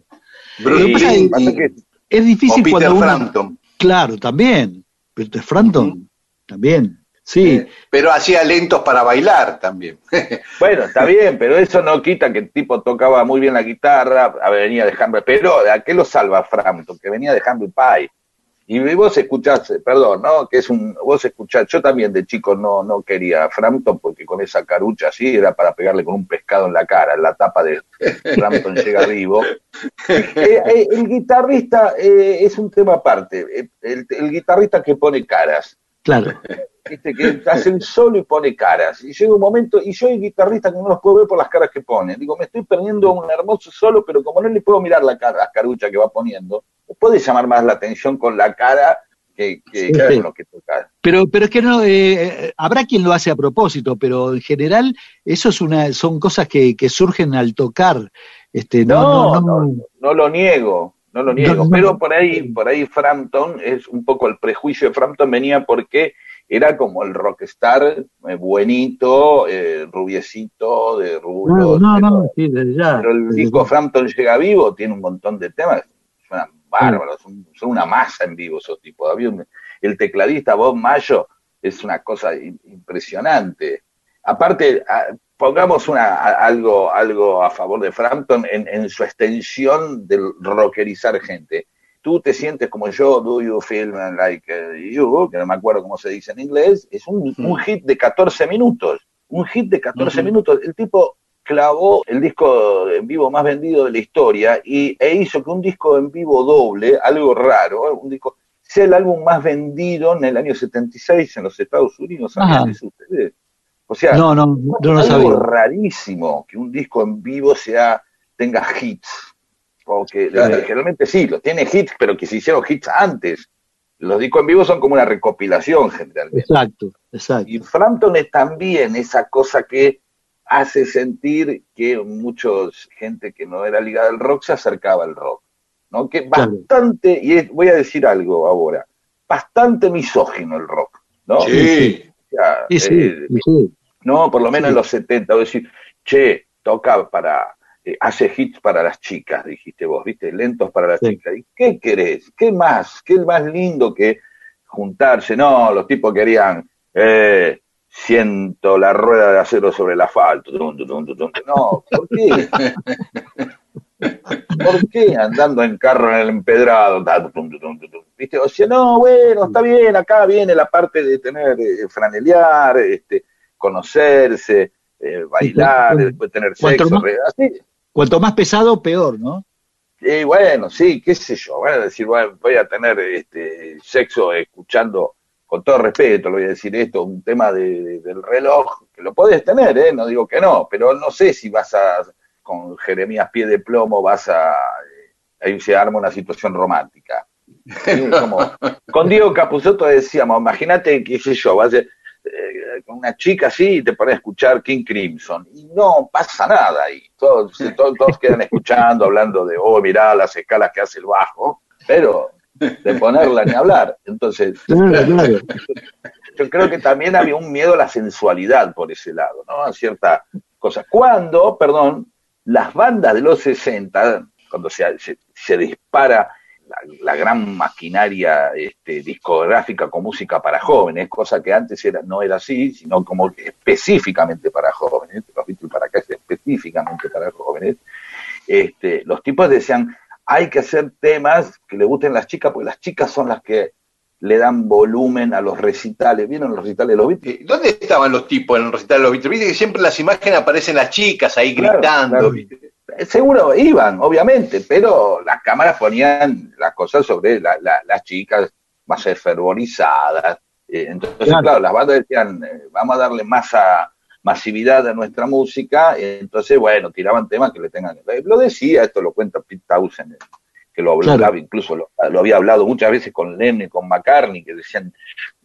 Bruce Lo que pasa es- Springsteen, pasa que- Es o difícil Peter cuando uno, Frampton. claro, también, Peter Frampton, también, sí, Eh, pero hacía lentos para bailar también. Bueno, está bien, pero eso no quita que el tipo tocaba muy bien la guitarra, venía de pero ¿a qué lo salva Frampton? Que venía de Humble Pie. Y vos escuchás, eh, perdón, ¿no? Que es un, vos escuchás, yo también de chico no, no quería a Frampton porque con esa carucha así era para pegarle con un pescado en la cara, en la tapa de Frampton llega vivo. Eh, eh, el guitarrista eh, es un tema aparte, el, el guitarrista que pone caras. claro. Viste, que hace el solo y pone caras. Y llega un momento, y yo hay guitarristas que no los puedo ver por las caras que ponen. Digo, me estoy perdiendo un hermoso solo, pero como no le puedo mirar la cara, las caruchas que va poniendo, puede llamar más la atención con la cara que, que, Sí, sí. lo que toca. Pero, pero es que no, eh, eh, habrá quien lo hace a propósito, pero en general eso es una, son cosas que, que surgen al tocar. Este, no, no, no, no lo niego, no lo niego. No, no. pero por ahí, por ahí Frampton, es un poco el prejuicio de Frampton venía porque era como el rockstar eh, buenito, eh, rubiecito, de no, rulos. no, no, todo. sí, desde ya. Pero el disco ya. Frampton llega vivo, tiene un montón de temas, suenan bárbaros, son, son una masa en vivo esos tipos. Había un- el tecladista Bob Mayo es una cosa impresionante. Aparte, a- pongamos una, algo, algo a favor de Frampton en, en su extensión del rockerizar gente. Tú te sientes como yo, do you feel like uh, you, que no me acuerdo cómo se dice en inglés, es un, un hit de 14 minutos, un hit de 14 Ujú. minutos. El tipo clavó el disco en vivo más vendido de la historia y, e hizo que un disco en vivo doble, algo raro, un disco, sea el álbum más vendido en el año 76 en los Estados Unidos. ¿sabían ustedes? O sea, No, no, no lo algo sabía. rarísimo que un disco en vivo sea tenga hits. Porque Claro. eh, generalmente sí, los tiene hits, pero que se hicieron hits antes. Los discos en vivo son como una recopilación generalmente. Exacto, exacto. Y Frampton es también esa cosa que hace sentir que muchos gente que no era ligada al rock se acercaba al rock. ¿no? Que Claro. bastante, y es- voy a decir algo ahora, bastante misógino el rock. ¿no? Sí, Sí, sí, eh, sí, no, por lo menos Sí. en los 70, vos decís, che, toca para, eh, hace hits para las chicas, dijiste vos, viste, lentos para las Sí. chicas. ¿Y qué querés? ¿Qué más? ¿Qué es más lindo que juntarse? No, los tipos querían, eh, siento la rueda de acero sobre el asfalto. No, ¿por qué? ¿Por qué andando en carro en el empedrado? ¿Viste? O sea, no, bueno, está bien, acá viene la parte de tener, eh, franelear, este, conocerse, eh, bailar, después tener sexo, así. Cuanto más pesado, peor, ¿no? Y bueno, sí, qué sé yo, van a decir, bueno, voy a tener este sexo escuchando, con todo respeto, lo voy a decir esto, un tema de- de- del reloj, que lo podés tener, ¿eh? no digo que no, pero no sé si vas a, con Jeremías Pie de Plomo, vas a, eh, ahí se arma una situación romántica. Como- con Diego Capuzotto decíamos, imagínate, qué sé yo, vas a, eh, con una chica así y te pones a escuchar King Crimson y no pasa nada y todos, todos, todos quedan escuchando, hablando de, oh, mirá las escalas que hace el bajo, pero de ponerla ni hablar. Entonces, Claro, claro. yo creo que también había un miedo a la sensualidad por ese lado, ¿no? A cierta cosa. Cuando, perdón, las bandas de los 60, cuando se, se, se dispara la, la gran maquinaria este, discográfica con música para jóvenes, cosa que antes era, no era así, sino como específicamente para jóvenes, los Beatles para acá es específicamente para jóvenes, este, los tipos decían, hay que hacer temas que le gusten a las chicas, porque las chicas son las que le dan volumen a los recitales. ¿Vieron los recitales de los Beatles? ¿Dónde estaban los tipos en el recital de los Beatles? Viste que siempre en las imágenes aparecen las chicas ahí Claro, gritando. claro. Seguro iban, obviamente, pero las cámaras ponían las cosas sobre la- la- las chicas más fervorizadas. Eh, entonces, Claro. claro. las bandas decían, eh, vamos a darle masa, masividad a nuestra música. Entonces, bueno, tiraban temas que le tengan. Lo decía, esto lo cuenta Pete Townsend, que lo hablaba, Claro. incluso lo, lo había hablado muchas veces con Lennon con McCartney, que decían,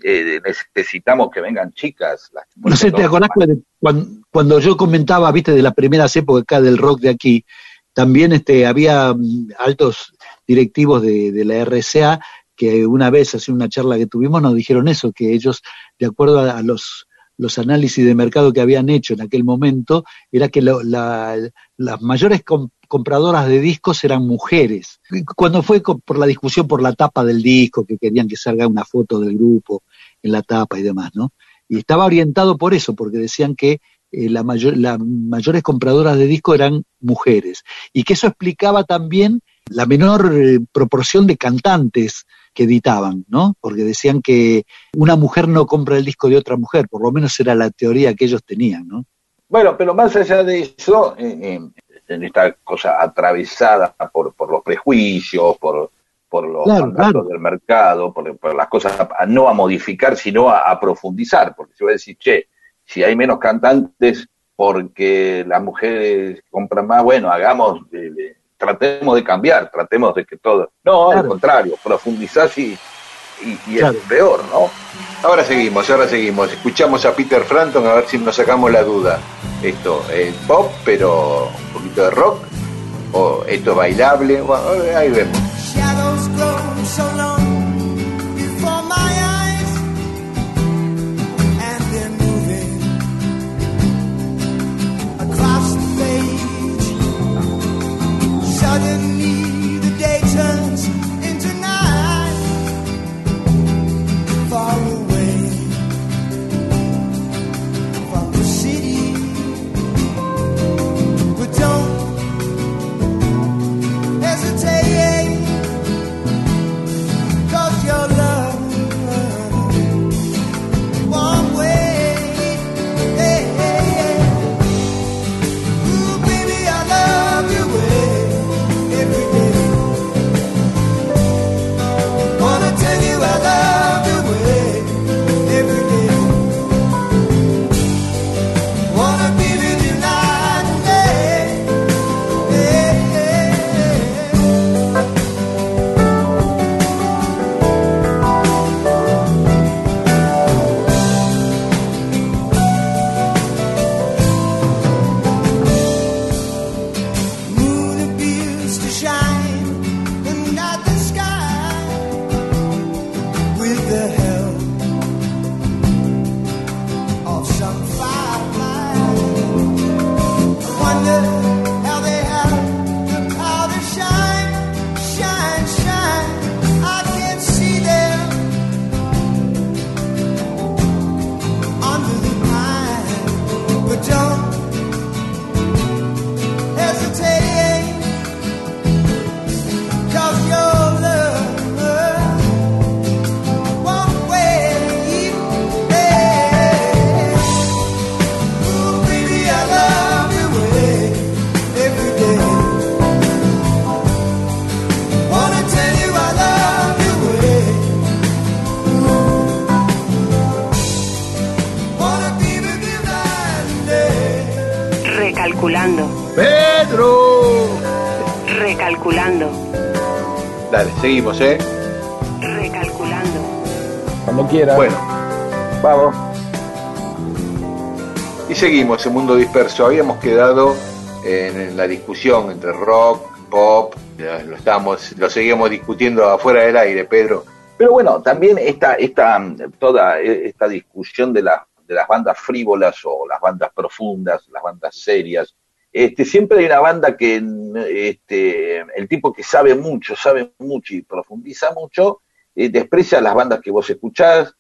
eh, necesitamos que vengan chicas. Las- No sé, ¿te acordás cuando, cuando, cuando yo comentaba, viste, de las primeras épocas acá del rock de aquí, también este, había mm, altos directivos de, de la RCA que una vez, hace una charla que tuvimos, nos dijeron eso, que ellos, de acuerdo a, a los, los análisis de mercado que habían hecho en aquel momento, era que lo- la- las mayores com- compradoras de discos eran mujeres. Cuando fue por la discusión por la tapa del disco, que querían que salga una foto del grupo en la tapa y demás, ¿no? Y estaba orientado por eso, porque decían que eh, la mayor, las mayores compradoras de disco eran mujeres. Y que eso explicaba también la menor eh, proporción de cantantes que editaban, ¿no? Porque decían que una mujer no compra el disco de otra mujer, por lo menos era la teoría que ellos tenían, ¿no? Bueno, pero más allá de eso, eh, en esta cosa atravesada por, por los prejuicios, por, por los Claro, del mercado, por, por las cosas a- a no a modificar, sino a, a profundizar, porque se va a decir, che, si hay menos cantantes porque las mujeres compran más, bueno, hagamos, eh, eh, tratemos de cambiar, tratemos de que todo... No, al contrario, profundizás y, y, y Claro. es peor, ¿no? Ahora seguimos, ahora seguimos. Escuchamos a Peter Frampton a ver si nos sacamos la duda. Esto es pop, pero un poquito de rock. O esto es bailable. Bueno, ahí vemos. Shadows Recalculando, ¡Pedro! recalculando, Dale, seguimos, ¿eh? recalculando. Cuando quiera. Bueno, vamos. y seguimos en Mundo Disperso. Habíamos quedado en la discusión entre rock, pop, lo estábamos, lo seguíamos discutiendo afuera del aire, Pedro. Pero bueno, también esta, esta, toda esta discusión de, la- de las bandas frívolas o las bandas profundas, las bandas serias, este, siempre hay una banda que este, el tipo que sabe mucho, sabe mucho y profundiza mucho, eh, desprecia las bandas que vos escuchás,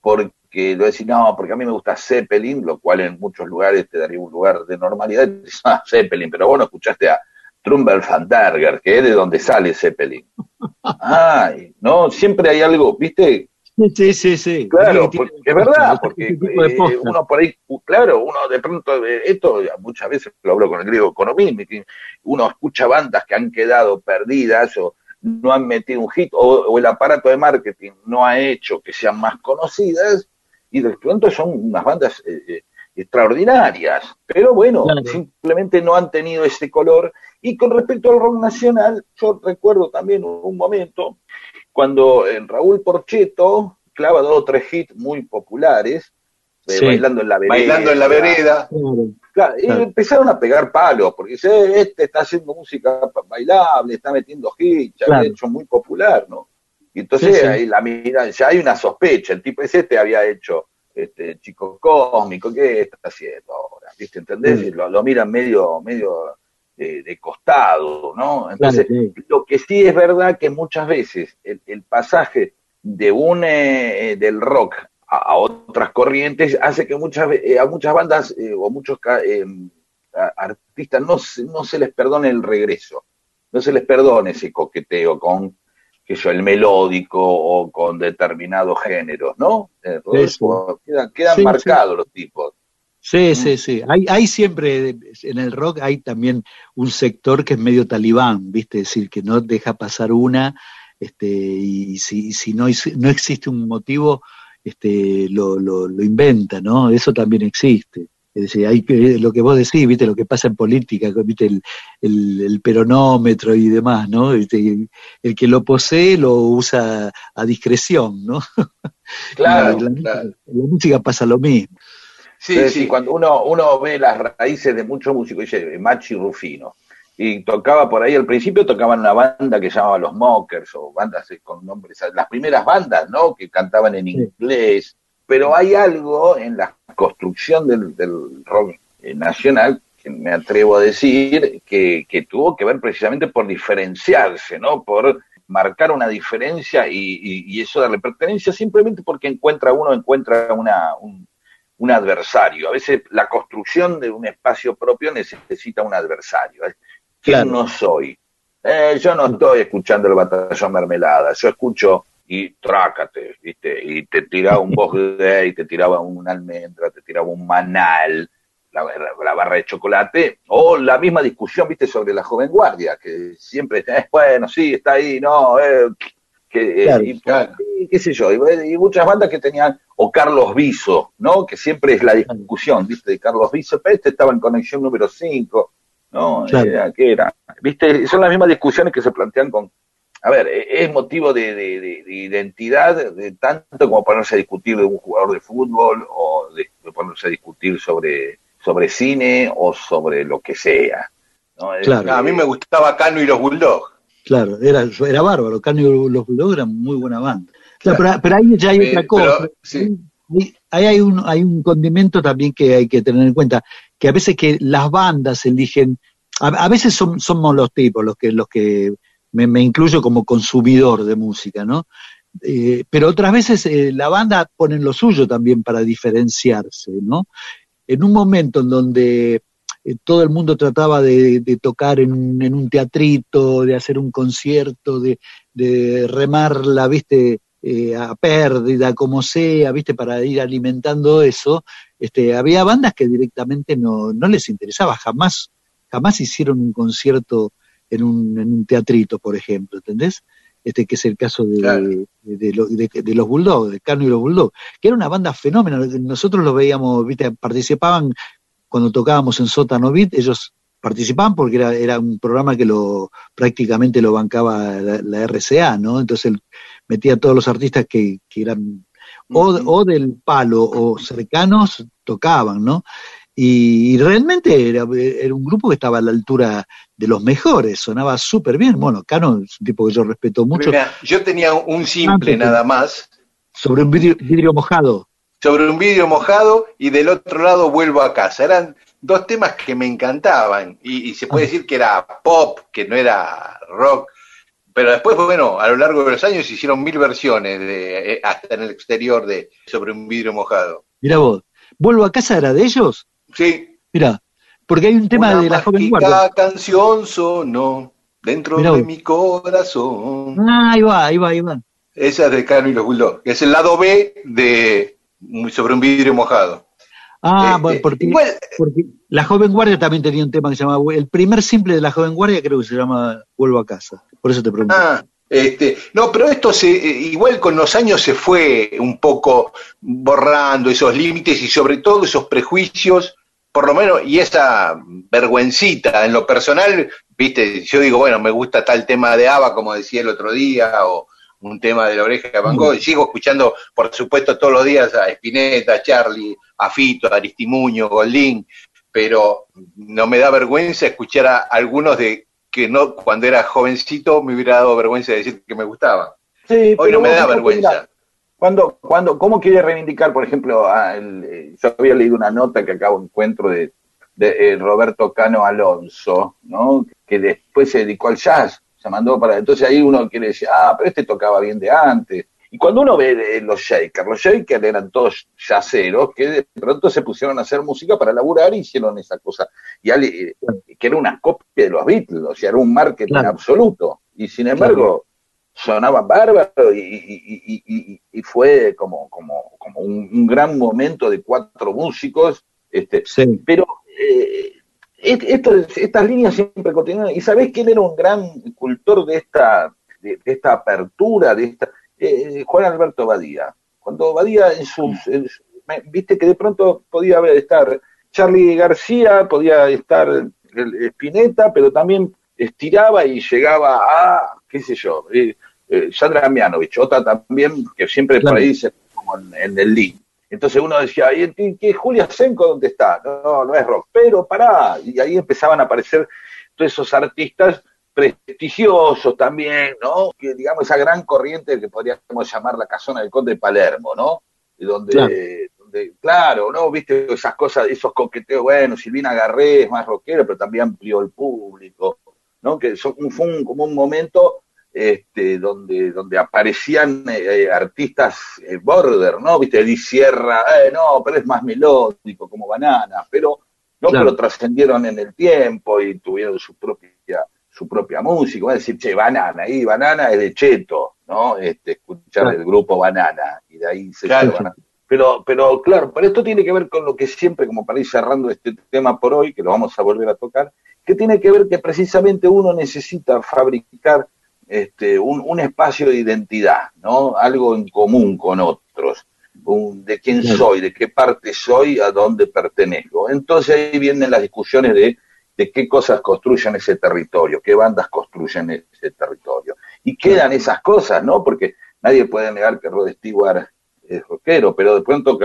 porque lo decís, no, porque a mí me gusta Zeppelin, lo cual en muchos lugares te daría un lugar de normalidad, y dices, ah, Zeppelin, pero vos no escuchaste a Trumber van Berger, que es de donde sale Zeppelin. Ay, no, siempre hay algo, ¿viste? Sí, sí, sí. Claro, Sí, porque- es verdad, porque eh, uno por ahí, claro, uno de pronto, eh, esto muchas veces lo hablo con el griego economía, que uno escucha bandas que han quedado perdidas o no han metido un hit, o, o el aparato de marketing no ha hecho que sean más conocidas, y de pronto son unas bandas eh, eh, extraordinarias, pero bueno, Claro. simplemente no han tenido ese color. Y con respecto al rock nacional, yo recuerdo también un, un momento cuando eh, Raúl Porcheto clava dos o tres hits muy populares, eh, Sí. bailando en la vereda. Bailando en la vereda. Claro. Claro, y Claro. empezaron a pegar palos, porque dice, este está haciendo música pa- bailable, está metiendo hits, ya Claro. había hecho muy popular, ¿no? Y entonces Sí, sí. ahí la mira, ya hay una sospecha, el tipo ese este había hecho este chico cósmico, ¿qué está haciendo ahora? ¿Viste? ¿Entendés? Sí. Y Lo, lo miran medio, medio eh, de costado, ¿no? Entonces, Claro, sí. lo que sí es verdad que muchas veces el, el pasaje de un eh, del rock a, a otras corrientes hace que muchas eh, a muchas bandas eh, o muchos eh, a- artistas no se, no se les perdone el regreso, no se les perdone ese coqueteo con que yo el melódico o con determinados géneros, ¿no? Eh, quedan, quedan Sí, marcados los tipos. Sí, sí, sí. Hay, hay siempre, en el rock hay también un sector que es medio talibán, ¿viste? Es decir, que no deja pasar una, este, y si, si no, no existe un motivo, este, lo, lo, lo inventa, ¿no? Eso también existe. Es decir, hay lo que vos decís, ¿viste? Lo que pasa en política, ¿viste? El, el, el peronómetro y demás, ¿no? ¿Viste? El que lo posee lo usa a discreción, ¿no? Claro, la, claro. la música pasa lo mismo. Sí, Es sí. cuando uno, uno ve las raíces de muchos músicos, dice Machi Rufino, y tocaba por ahí, al principio tocaban una banda que se llamaba Los Mockers, o bandas eh, con nombres, las primeras bandas, ¿no? Que cantaban en inglés, pero hay algo en la construcción del, del rock eh, nacional que me atrevo a decir que, que tuvo que ver precisamente por diferenciarse, ¿no? Por marcar una diferencia y, y- y eso darle pertenencia simplemente porque encuentra uno encuentra una, un, un adversario. A veces la construcción de un espacio propio necesita un adversario. ¿eh? ¿Quién Claro. no soy? Eh, yo no estoy escuchando el batallón mermelada, yo escucho y trácate, ¿viste? Y te tiraba un voz gay, te tiraba un almendra, te tiraba un manal, la, la barra de chocolate, o la misma discusión, ¿viste? Sobre la joven guardia, que siempre, eh, bueno, sí, está ahí, no, eh, que, Claro, y- claro. y qué sé yo, y, y muchas bandas que tenían, o Carlos Viso, ¿no? Que siempre es la discusión, ¿viste? De Carlos Viso, pero este estaba en conexión número 5, ¿no? Claro. Era- ¿Qué era? ¿Viste? Son las mismas discusiones que se plantean con, a ver, e- es motivo de, de- de- de identidad, de tanto como ponerse a discutir de un jugador de fútbol, o de, de ponerse a discutir sobre, sobre cine, o sobre lo que sea. ¿no? Claro. A mí me gustaba Cano y los Bulldogs. Claro, era, era bárbaro. Cano y los Bulldogs eran muy buena banda. Claro, pero, pero ahí ya hay Eh, otra cosa. pero, sí. Ahí, ahí hay, un, hay un condimento también que hay que tener en cuenta, que a veces que las bandas eligen, a, a veces son, somos los tipos los que, los que me, me incluyo como consumidor de música, ¿no? Eh, pero otras veces eh, la banda ponen lo suyo también para diferenciarse, ¿no? En un momento en donde eh, todo el mundo trataba de, de tocar en un, en un teatrito, de hacer un concierto, de, de remarla, viste, eh, a pérdida, como sea, viste, para ir alimentando eso, este, había bandas que directamente no, no les interesaba, jamás, jamás hicieron un concierto en un, en un teatrito, por ejemplo, ¿entendés? Este, que es el caso de, Claro. de, de lo- de- de los Bulldogs, de Cano y los Bulldogs, que era una banda fenómena, nosotros los veíamos, viste, participaban cuando tocábamos en Sótano Beat, ellos participaban porque era, era un programa que lo prácticamente lo bancaba la, la RCA, ¿no? Entonces él metía a todos los artistas que, que eran o, o del palo o cercanos, tocaban, ¿no? Y, y realmente era, era un grupo que estaba a la altura de los mejores, sonaba súper bien. Bueno, Cano es un tipo que yo respeto mucho, Mira, yo tenía un simple Ah, nada más sobre un vidrio, vidrio mojado. sobre un vidrio mojado y del otro lado vuelvo a casa. Eran dos temas que me encantaban y, y se puede decir que era pop, que no era rock. Pero después, bueno, a lo largo de los años se hicieron mil versiones, de, eh, hasta en el exterior, de sobre un vidrio mojado. Mira vos, ¿vuelvo a casa era de ellos? Sí, Mira, porque hay un tema una de la joven guardia. canción sonó dentro Mirá de vos. mi corazón. Ah, ahí va, ahí va, ahí va. Esa es de Cano y los Bulldogs, que es el lado B de sobre un vidrio mojado. Ah, Eh, bueno, eh, porque, igual, porque la joven guardia también tenía un tema que se llamaba, el primer simple de la joven guardia creo que se llama Vuelvo a casa. Por eso te pregunto. Ah, este, no, pero esto se, eh, igual con los años se fue un poco borrando esos límites y sobre todo esos prejuicios, por lo menos, y esa vergüencita en lo personal, viste, yo digo, bueno, me gusta tal tema de Ava, como decía el otro día, o un tema de la oreja de Van Gogh, y sigo escuchando, por supuesto, todos los días a Spinetta, a Charlie, a Fito, a Aristimuño, Goldín, pero no me da vergüenza escuchar a algunos de que no cuando era jovencito me hubiera dado vergüenza de decir que me gustaban. Sí, Hoy no me da vergüenza. mira, Cuando, cuando, ¿Cómo quiere reivindicar, por ejemplo, a el- eh, yo había leído una nota que acabo encuentro de, de eh, Roberto Cano Alonso, ¿no? Que después se dedicó al jazz, se mandó para, entonces ahí uno quiere decir, ah, pero este tocaba bien de antes. Y cuando uno ve eh, los Shakers, los Shakers eran todos yaceros que de pronto se pusieron a hacer música para laburar y hicieron esa cosa. Y eh, que era una copia de los Beatles, o sea, era un marketing Claro. absoluto. Y sin embargo, sonaban bárbaro y, y- y- fue como, como, como un, un gran momento de cuatro músicos, este, Sí. pero eh, esto- estas líneas siempre continúan. Y sabés que él era un gran cultor de esta, de, de esta apertura, de esta eh, Juan Alberto Badía. Cuando Badía en sus, en me- viste que de pronto podía haber estar Charlie García, podía estar el- Spinetta, pero también estiraba y llegaba a, qué sé yo, eh, eh, Sandra Mianovich, otra también que siempre Claro. por ahí como en, en el link. Entonces uno decía, ¿y qué Julia Senko dónde está? No, no es rock, pero pará. Y ahí empezaban a aparecer todos esos artistas prestigiosos también, ¿no? Que digamos esa gran corriente que podríamos llamar la casona del conde de Palermo, ¿no? Y donde, Claro. donde, claro, ¿no? Viste esas cosas, esos coqueteos, bueno, Silvina Garré es más rockera, pero también amplió el público, ¿no? Que son- fue un- como un momento este, donde, donde aparecían eh, artistas eh, border, ¿no? Viste, Eddie Sierra, eh, no, pero es más melódico, como Banana, pero no, Claro. pero trascendieron en el tiempo y tuvieron su propia su propia música, van a decir, che, Banana, y Banana es de Cheto, ¿no? Este, escuchar Claro. el grupo Banana, y de ahí se Claro. Pero, pero claro, pero esto tiene que ver con lo que siempre, como para ir cerrando este tema por hoy, que lo vamos a volver a tocar, que tiene que ver que precisamente uno necesita fabricar este, un, un espacio de identidad, ¿no? Algo en común con otros, un- de quién soy, de qué parte soy, a dónde pertenezco. Entonces ahí vienen las discusiones de, de qué cosas construyen ese territorio, qué bandas construyen ese territorio. Y quedan esas cosas, ¿no? Porque nadie puede negar que Rod Stewart es rockero, pero de pronto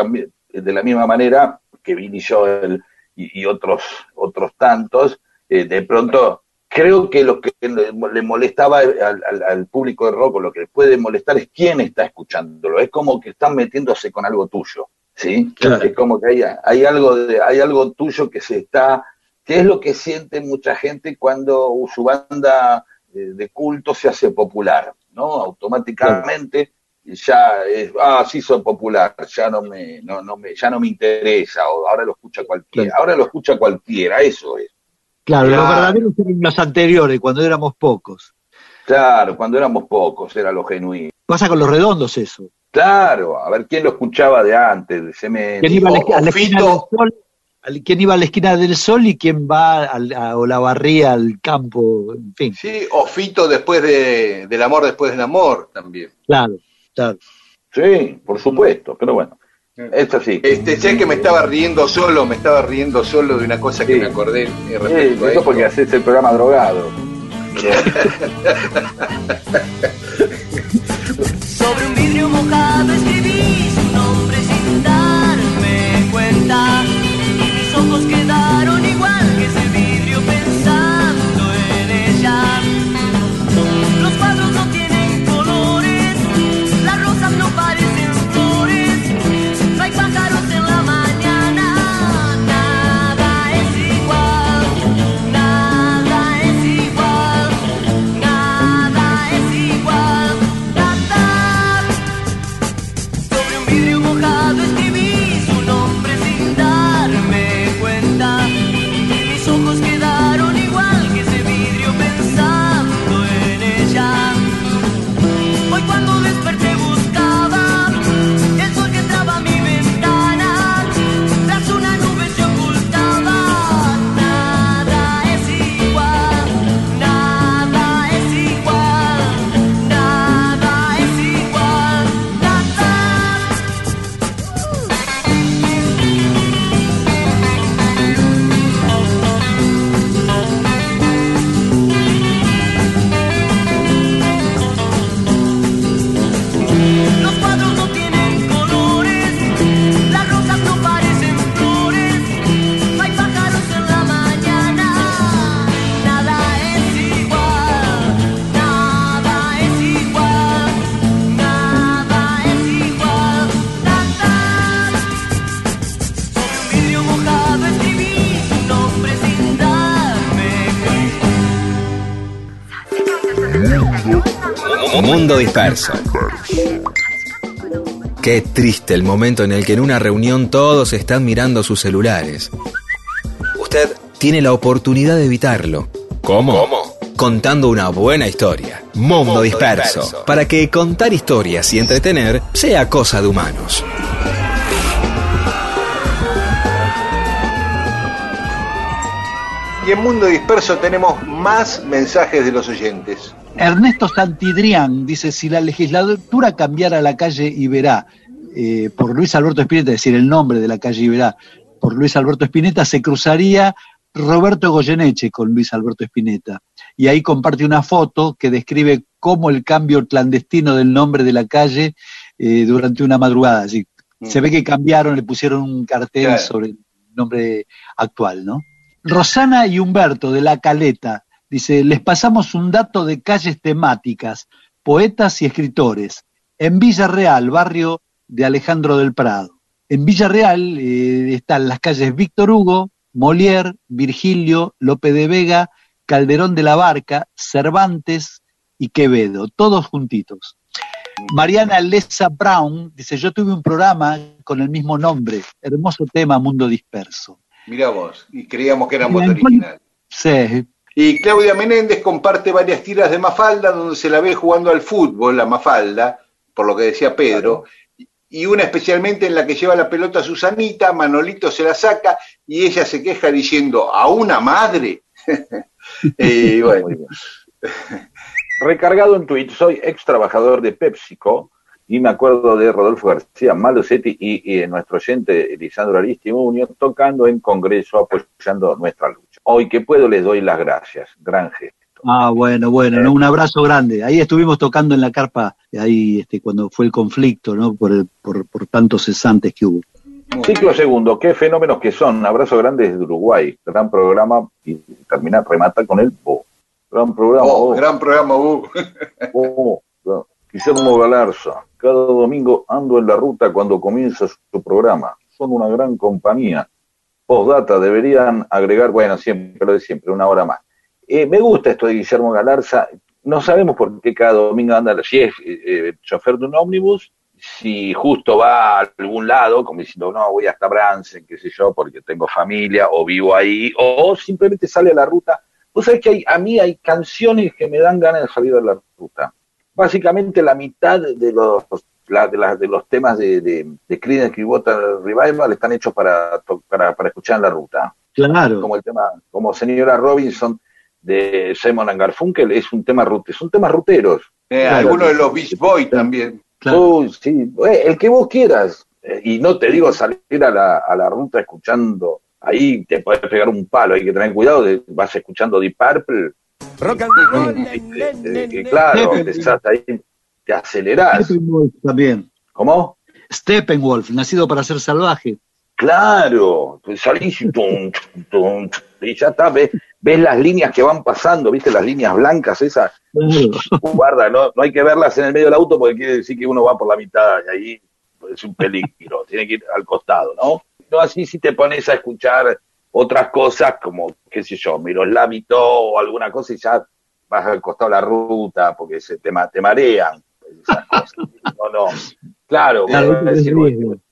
de la misma manera que Billy Joel y, y otros, otros tantos, eh, de pronto creo que lo que le, le molestaba al, al- al público de rock, o lo que le puede molestar es quién está escuchándolo. Es como que están metiéndose con algo tuyo. ¿sí? Claro. Es como que hay, hay, algo de, hay algo tuyo que se está, que es lo que siente mucha gente cuando su banda eh, de culto se hace popular, ¿no? Automáticamente ya es, ah, sí soy popular, ya no me, no, no me, ya no me interesa, o ahora lo escucha cualquiera, ahora lo escucha cualquiera, eso es. Claro, los Claro. verdaderos eran los anteriores, cuando éramos pocos. Claro, cuando éramos pocos era lo genuino. Pasa con los redondos eso. Claro, a ver quién lo escuchaba de antes, de Cemento. ¿Quién iba a la, O- a la o esquina del sol? ¿Quién iba a la esquina del sol y quién va al- a, o la barría al campo? En fin, Sí, o Fito después de, del amor después del amor también. claro, claro. Sí, por supuesto, pero bueno, es así. Este, sé que me estaba riendo solo, me estaba riendo solo de una cosa que Sí. me acordé eh, Sí, respecto a eso esto. porque haces el programa drogado. Sobre un vidrio mojado escribí su nombre sin darme cuenta. Disperso. Qué triste el momento en el que en una reunión todos están mirando sus celulares. Usted tiene la oportunidad de evitarlo. ¿Cómo? Contando una buena historia. Mundo, disperso, disperso. Para que contar historias y entretener sea cosa de humanos. Y en Mundo Disperso tenemos más mensajes de los oyentes. Ernesto Santidrián dice, si la legislatura cambiara la calle Iberá eh, por Luis Alberto Spinetta, es decir, el nombre de la calle Iberá por Luis Alberto Spinetta, se cruzaría Roberto Goyeneche con Luis Alberto Spinetta. Y ahí comparte una foto que describe cómo el cambio clandestino del nombre de la calle eh, durante una madrugada. Así, Se ve que cambiaron, le pusieron un cartel Claro. sobre el nombre actual, ¿no? Rosana y Humberto de La Caleta dice, les pasamos un dato de calles temáticas, poetas y escritores. En Villarreal, barrio de Alejandro del Prado. En Villarreal eh, están las calles Víctor Hugo, Molière, Virgilio, Lope de Vega, Calderón de la Barca, Cervantes y Quevedo, todos juntitos. Mariana Lesa Brown dice, yo tuve un programa con el mismo nombre, hermoso tema, Mundo Disperso. Mirá vos, y creíamos que eran voz Mira, original. Sí, Y Claudia Menéndez comparte varias tiras de Mafalda donde se la ve jugando al fútbol, la Mafalda, por lo que decía Pedro, y una especialmente en la que lleva la pelota Susanita, Manolito se la saca y ella se queja diciendo, ¿a una madre? y bueno, Recargado en Twitch, soy ex trabajador de PepsiCo y me acuerdo de Rodolfo García Malosetti y, y nuestro oyente Lisandro Aristimuño tocando en Congreso apoyando nuestra lucha. Hoy que puedo les doy las gracias. Gran gesto. Ah, bueno, bueno, ¿no? un abrazo grande. Ahí estuvimos tocando en la carpa, ahí este, cuando fue el conflicto, ¿no? Por, el- por, por tantos cesantes que hubo. Ciclo segundo, qué fenómenos que son. Abrazo grande desde Uruguay. Gran programa y termina, remata con el Bo. Gran programa. oh, Bo. gran programa, uh. Oh, Guillermo Galarza, cada domingo ando en la ruta cuando comienza su programa. Son una gran compañía. Postdata, deberían agregar, bueno, siempre lo de siempre, una hora más. Eh, me gusta esto de Guillermo Galarza. No sabemos por qué cada domingo anda, si es eh, chofer de un ómnibus, si justo va a algún lado, como diciendo, no, voy hasta Bransen, qué sé yo, porque tengo familia o vivo ahí, o simplemente sale a la ruta. Vos sabés que hay, a mí hay canciones que me dan ganas de salir a la ruta. Básicamente la mitad de los la- de, la- de los temas de, de, de Creedence Clearwater Revival están hechos para, para, para escuchar en la ruta. Claro. Como el tema, como Señora Robinson de Simon and Garfunkel, es un tema rute, son temas ruteros. Eh, Claro. algunos de los Beach Boys también. Claro. Uy, sí, eh, el que vos quieras. Eh, y no te digo salir a la, a la ruta escuchando, ahí te puedes pegar un palo, hay que tener cuidado, de- vas escuchando Deep Purple, Rock and roll. claro, empezás ahí, te acelerás. Steppenwolf también. ¿Cómo? Steppenwolf, nacido para ser salvaje. Claro, pues salís y, tum, tum, tum, y ya está, ves, ves las líneas que van pasando, viste las líneas blancas esas, Claro. guarda, no, no hay que verlas en el medio del auto porque quiere decir que uno va por la mitad y ahí es un peligro, tiene que ir al costado, ¿no? No así si te pones a escuchar otras cosas como, qué sé yo, Miroslávito o alguna cosa y ya vas al costado de la ruta porque se te, te marean esas cosas. No, no. Claro, Claro, decir,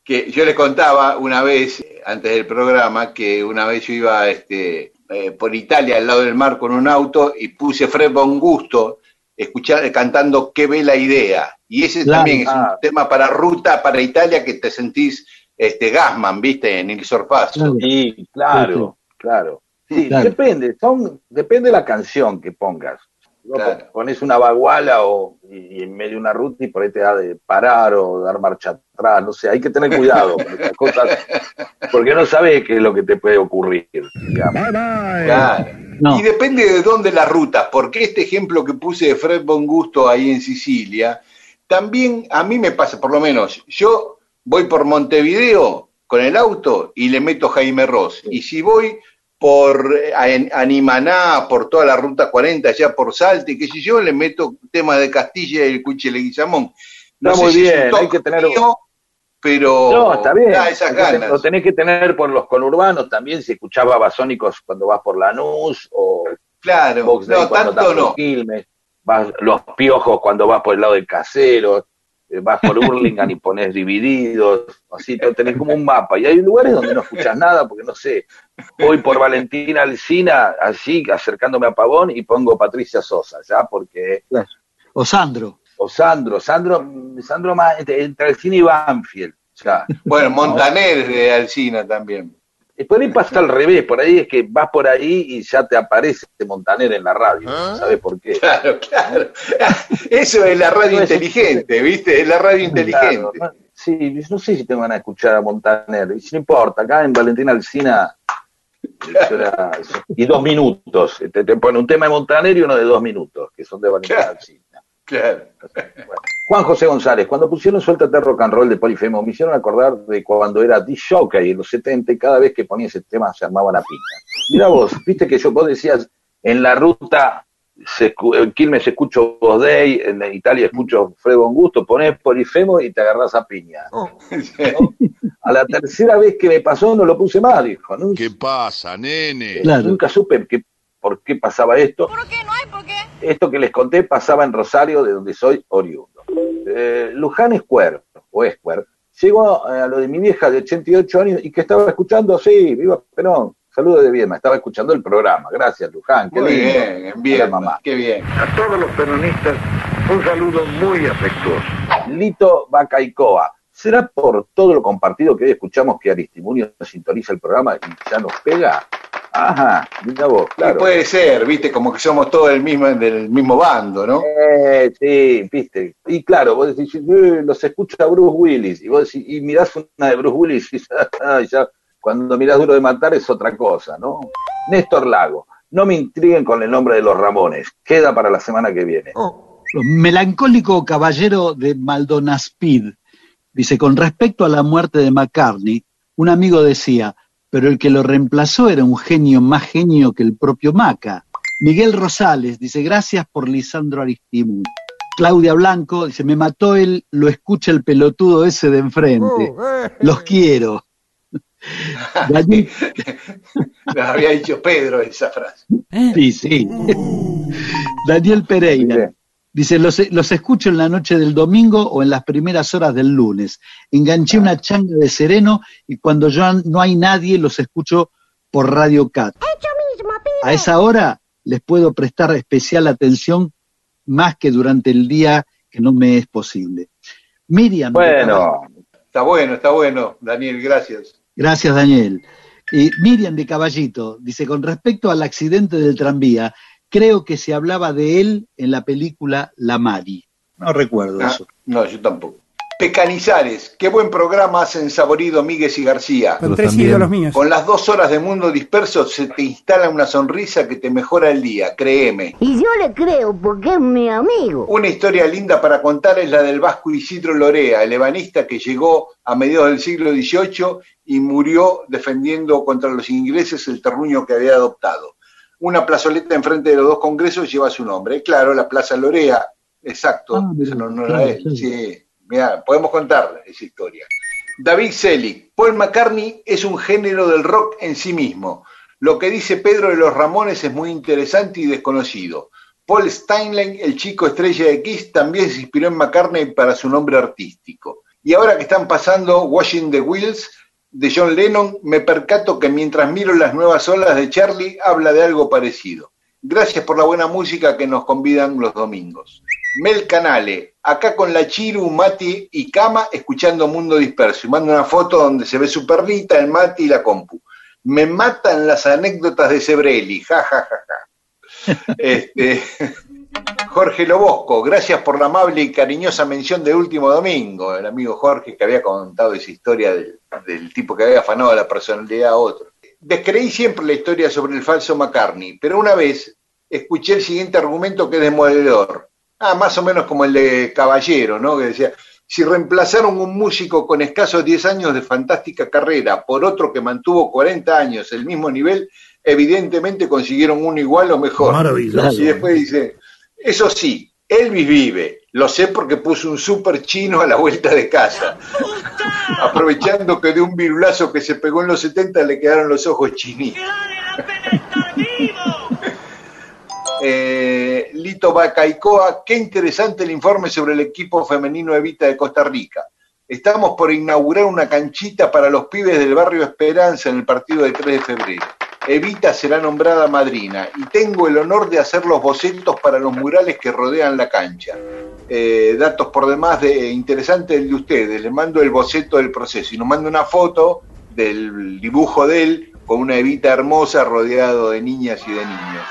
que yo le contaba una vez, antes del programa, que una vez yo iba este, eh, por Italia, al lado del mar, con un auto y puse Fred Von Gusto escuchar, cantando Qué bella idea. Y ese Claro. también es Ah. un tema para ruta, para Italia, que te sentís este, Gasman, ¿viste? En el sorpaso. Claro. Sí, claro, claro. Sí, Claro. depende, son, depende de la canción que pongas. Vos Claro. Pones una baguala o, y, y en medio de una ruta y por ahí te da de parar o dar marcha atrás, no sé, hay que tener cuidado con estas cosas, porque no sabes qué es lo que te puede ocurrir. digamos. Claro. No. Y depende de dónde las rutas, porque este ejemplo que puse de Fred Von Gusto ahí en Sicilia, también a mí me pasa, por lo menos, yo voy por Montevideo con el auto y le meto Jaime Ross. Y si voy por eh, An- Animaná, por toda la ruta 40, allá por Salte, qué sé yo, le meto temas de Castilla y el Cuche Leguizamón. No Está sé muy si es un bien, hay que tener- mío, pero No, está bien. da esas ganas. Lo tenés que tener por los conurbanos también, si escuchaba basónicos cuando vas por Lanús o Claro, Box no, tanto no. Vas los piojos cuando vas por el lado del casero, eh, vas por Hurlingham y pones divididos, así te- tenés como un mapa. Y hay lugares donde no escuchas nada, porque no sé, voy por Valentina Alcina, así acercándome a Pavón y pongo Patricia Sosa, ya, porque, O Sandro. o Sandro, Sandro, Sandro más entre, entre Alcina y Banfield, ya. Bueno, Montaner de Alcina también. Y por ahí pasa al revés, por ahí es que vas por ahí y ya te aparece Montaner en la radio, ¿sabes por qué? Claro, claro. Eso es la radio No, inteligente, ¿viste? Es la radio inteligente. Claro, sí, no sé si tengo ganas de escuchar a Montaner, y si no importa, acá en Valentina Alcina y dos minutos, te, te pone un tema de Montaner y uno de dos minutos, que son de Valentina. Alcina. Claro. Bueno. Juan José González, cuando pusieron Suéltate Rock and Roll de Polifemo, me hicieron acordar de cuando era disc jockey en los 70 y cada vez que ponía ese tema se armaba la piña. Mira vos, viste que yo, vos decías, en la ruta, se, en Quilmes escucho Voz Day, en Italia escucho Fred Von Gusto, ponés Polifemo y te agarrás a piña. ¿no? A la tercera vez que me pasó no lo puse más, dijo. ¿no? ¿Qué pasa, nene? Claro. Nunca supe que, por qué pasaba esto. ¿Por qué? No hay por qué. Esto que les conté pasaba en Rosario, de donde soy oriundo. Eh, Luján Square, o Square, llegó a lo de mi vieja de 88 años y que estaba escuchando, sí, viva Perón, saludos de Viedma, estaba escuchando el programa. Gracias, Luján, qué Muy lindo. bien, bien, Hola, mamá. qué bien. A todos los peronistas, un saludo muy afectuoso. Lito Bacaicoa. ¿Será por todo lo compartido que hoy escuchamos que Aristimunio sintoniza el programa y ya nos pega? Ajá, mira vos, Y claro. puede ser, ¿viste? Como que somos todos del mismo, del mismo bando, ¿no? Eh, sí, viste. Y claro, vos decís, "Eh, los escucha Bruce Willis. Y vos decís, y mirás una de Bruce Willis y ya, ya, cuando mirás Duro de Matar es otra cosa, ¿no? Néstor Lago. No me intriguen con el nombre de los Ramones. Queda para la semana que viene. Melancólico caballero de Maldonaspid. Dice, con respecto a la muerte de McCartney, un amigo decía, pero el que lo reemplazó era un genio más genio que el propio Maca. Miguel Rosales dice, gracias por Lisandro Aristimuño. Claudia Blanco dice, me mató él, lo escucha el pelotudo ese de enfrente. Los quiero. Daniel, Nos había dicho Pedro esa frase. sí, sí. Daniel Pereira. Dice, los, los escucho en la noche del domingo o en las primeras horas del lunes. Enganché una changa de sereno y cuando ya no hay nadie los escucho por Radio Cat. A esa hora les puedo prestar especial atención más que durante el día que no me es posible. Miriam. de Bueno, Está bueno, está bueno, Daniel, gracias. Gracias, Daniel. Y Miriam de Caballito dice, con respecto al accidente del tranvía, creo que se hablaba de él en la película La Mari. No recuerdo Ah, eso. no, yo tampoco. Pecanizares, qué buen programa hacen Saborido, Míguez y García. Con tres ídolos míos. Con las dos horas de mundo disperso se te instala una sonrisa que te mejora el día, créeme. Y yo le creo porque es mi amigo. Una historia linda para contar es la del vasco Isidro Lorea, el ebanista que llegó a mediados del siglo XVIII y murió defendiendo contra los ingleses el terruño que había adoptado. Una plazoleta enfrente de los dos congresos lleva su nombre. Claro, la Plaza Lorea, exacto, Ah, claro, era él. sí. Podemos contar esa historia. David Selig, Paul McCartney es un género del rock en sí mismo. Lo que dice Pedro de los Ramones es muy interesante y desconocido. Paul Steinlein, el chico estrella de Kiss, también se inspiró en McCartney para su nombre artístico. Y ahora que están pasando Washing the Wheels de John Lennon, me percato que mientras miro las nuevas olas de Charlie, habla de algo parecido. Gracias por la buena música que nos convidan los domingos. Mel Canale, acá con la Chiru, Mati y Cama, escuchando Mundo Disperso. Y manda una foto donde se ve su perrita, el Mati y la compu. Me matan las anécdotas de Sebrelli, ja, ja, ja, ja. Este, Jorge Lobosco, gracias por la amable y cariñosa mención del último domingo. El amigo Jorge que había contado esa historia del, del tipo que había afanado la personalidad a otro. Descreí siempre la historia sobre el falso McCartney, pero una vez escuché el siguiente argumento que es demoledor. Ah, más o menos como el de Caballero, ¿no? Que decía, si reemplazaron un músico con escasos 10 años de fantástica carrera por otro que mantuvo 40 años el mismo nivel, evidentemente consiguieron uno igual o mejor. Maravilloso. Y después dice, eso sí, Elvis vive, lo sé porque puso un súper chino a la vuelta de casa. Aprovechando que de un virulazo que se pegó en los 70 le quedaron los ojos chinitos. Eh, Lito Bacaicoa, qué interesante el informe sobre el equipo femenino Evita de Costa Rica. Estamos por inaugurar una canchita para los pibes del barrio Esperanza en el partido del 3 de febrero. Evita será nombrada madrina y tengo el honor de hacer los bocetos para los murales que rodean la cancha. Eh, datos por demás de interesante el de ustedes. Les mando el boceto del proceso y nos manda una foto del dibujo de él con una Evita hermosa rodeado de niñas y de niños.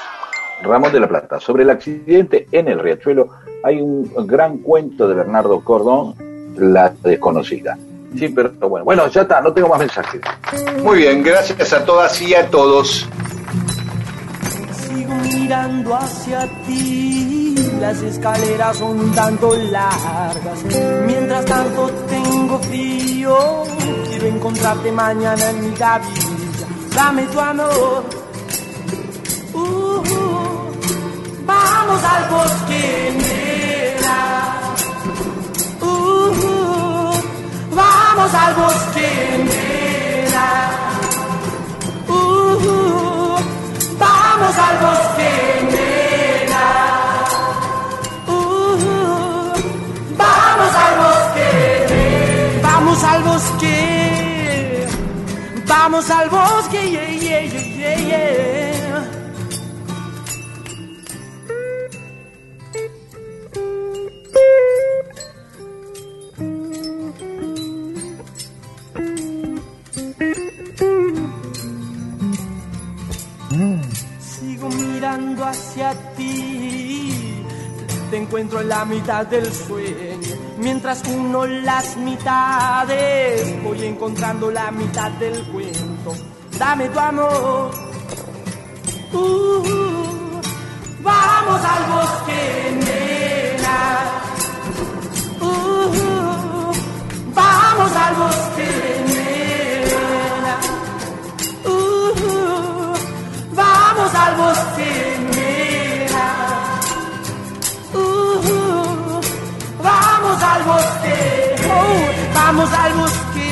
Ramón de la Plata. Sobre el accidente en el riachuelo hay un gran cuento de Bernardo Cordón, La desconocida. Sí, pero bueno, bueno, ya está, no tengo más mensajes. Muy bien, gracias a todas y a todos. Sigo mirando hacia ti, las escaleras son un tanto largas. Mientras tanto tengo frío, quiero encontrarte mañana en mi gavilla. Dame tu amor. Uh, uh, vamos al bosque, nena. Vamos al bosque, nena. Uh, uh, vamos al bosque, nena. Uh, uh, vamos al bosque, nena. Vamos al bosque. Vamos al bosque, yeah, yeah, yeah, yeah, Mirando hacia ti, te encuentro en la mitad del sueño. Mientras uno las mitades, voy encontrando la mitad del cuento. Dame tu amor. Uh, vamos al bosque, nena. Uh, vamos al bosque, nena. Vamos al bosque, nena. Uh, uh, oh, vamos al bosque,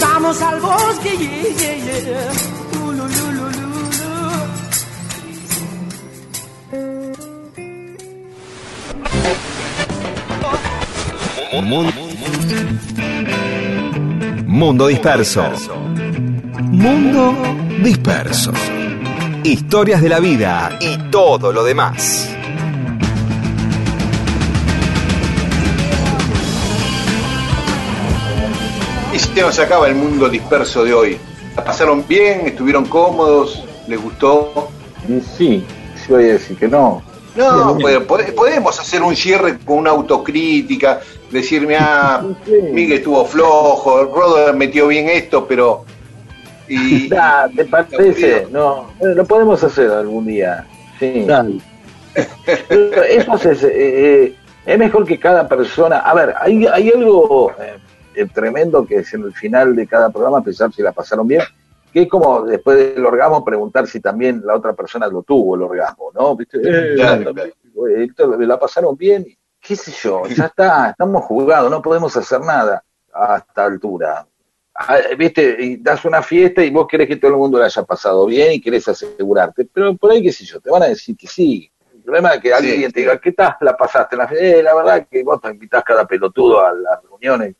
vamos al bosque, yeah, yeah. Uh, Mundo disperso. Mundo disperso. Historias de la vida y todo lo demás. Y se nos acaba el mundo disperso de hoy. ¿La pasaron bien? ¿Estuvieron cómodos? ¿Les gustó? Y sí, sí voy a decir que no. No, pode- podemos hacer un cierre con una autocrítica, decirme, ah, Miguel estuvo flojo, Rodo metió bien esto, pero... Y, Da, ¿Te parece? No, lo podemos hacer algún día. Sí. Pero Eso es, eh, eh, es mejor que cada persona. A ver, hay, hay algo eh, tremendo que es en el final de cada programa pensar si la pasaron bien, que es como después del orgasmo preguntar si también la otra persona lo tuvo el orgasmo, ¿no? ¿Viste? Eh, Claro, esto la pasaron bien, qué sé yo, ya está, estamos jugados, no podemos hacer nada a esta altura. Ah, Viste, y das una fiesta y vos querés que todo el mundo la haya pasado bien y querés asegurarte, pero por ahí, qué sé yo, te van a decir que sí. El problema es que alguien te diga, ¿qué tal la pasaste? en La, fiesta? Eh, la verdad que vos te invitás cada pelotudo a las reuniones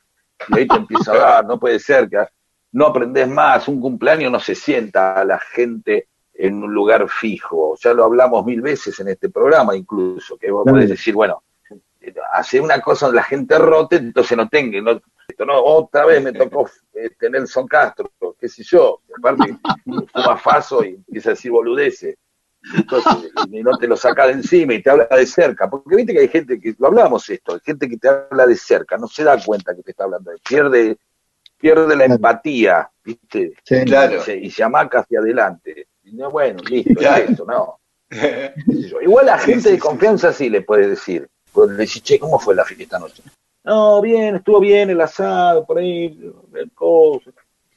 y ahí te empieza a dar, no puede ser que no aprendés más, un cumpleaños no se sienta a la gente en un lugar fijo, ya lo hablamos mil veces en este programa incluso, que vos Claro. podés decir, bueno, hacer una cosa donde la gente rote, entonces no tenga, no, esto no, otra vez me tocó eh, tener Son Castro, qué sé yo, aparte fuma faso y empieza a decir boludeces, entonces y no te lo saca de encima y te habla de cerca, porque viste que hay gente que, lo hablamos esto, hay gente que te habla de cerca, no se da cuenta que te está hablando, de- pierde, pierde la empatía, viste, Sí. Claro. y, se, y se amaca hacia adelante, y no, bueno, listo, Claro. es eso, no. Igual a gente sí, de confianza sí le puedes decir, le decís, che, ¿cómo fue la fiesta esta noche? No, bien, estuvo bien el asado, por ahí, el coso,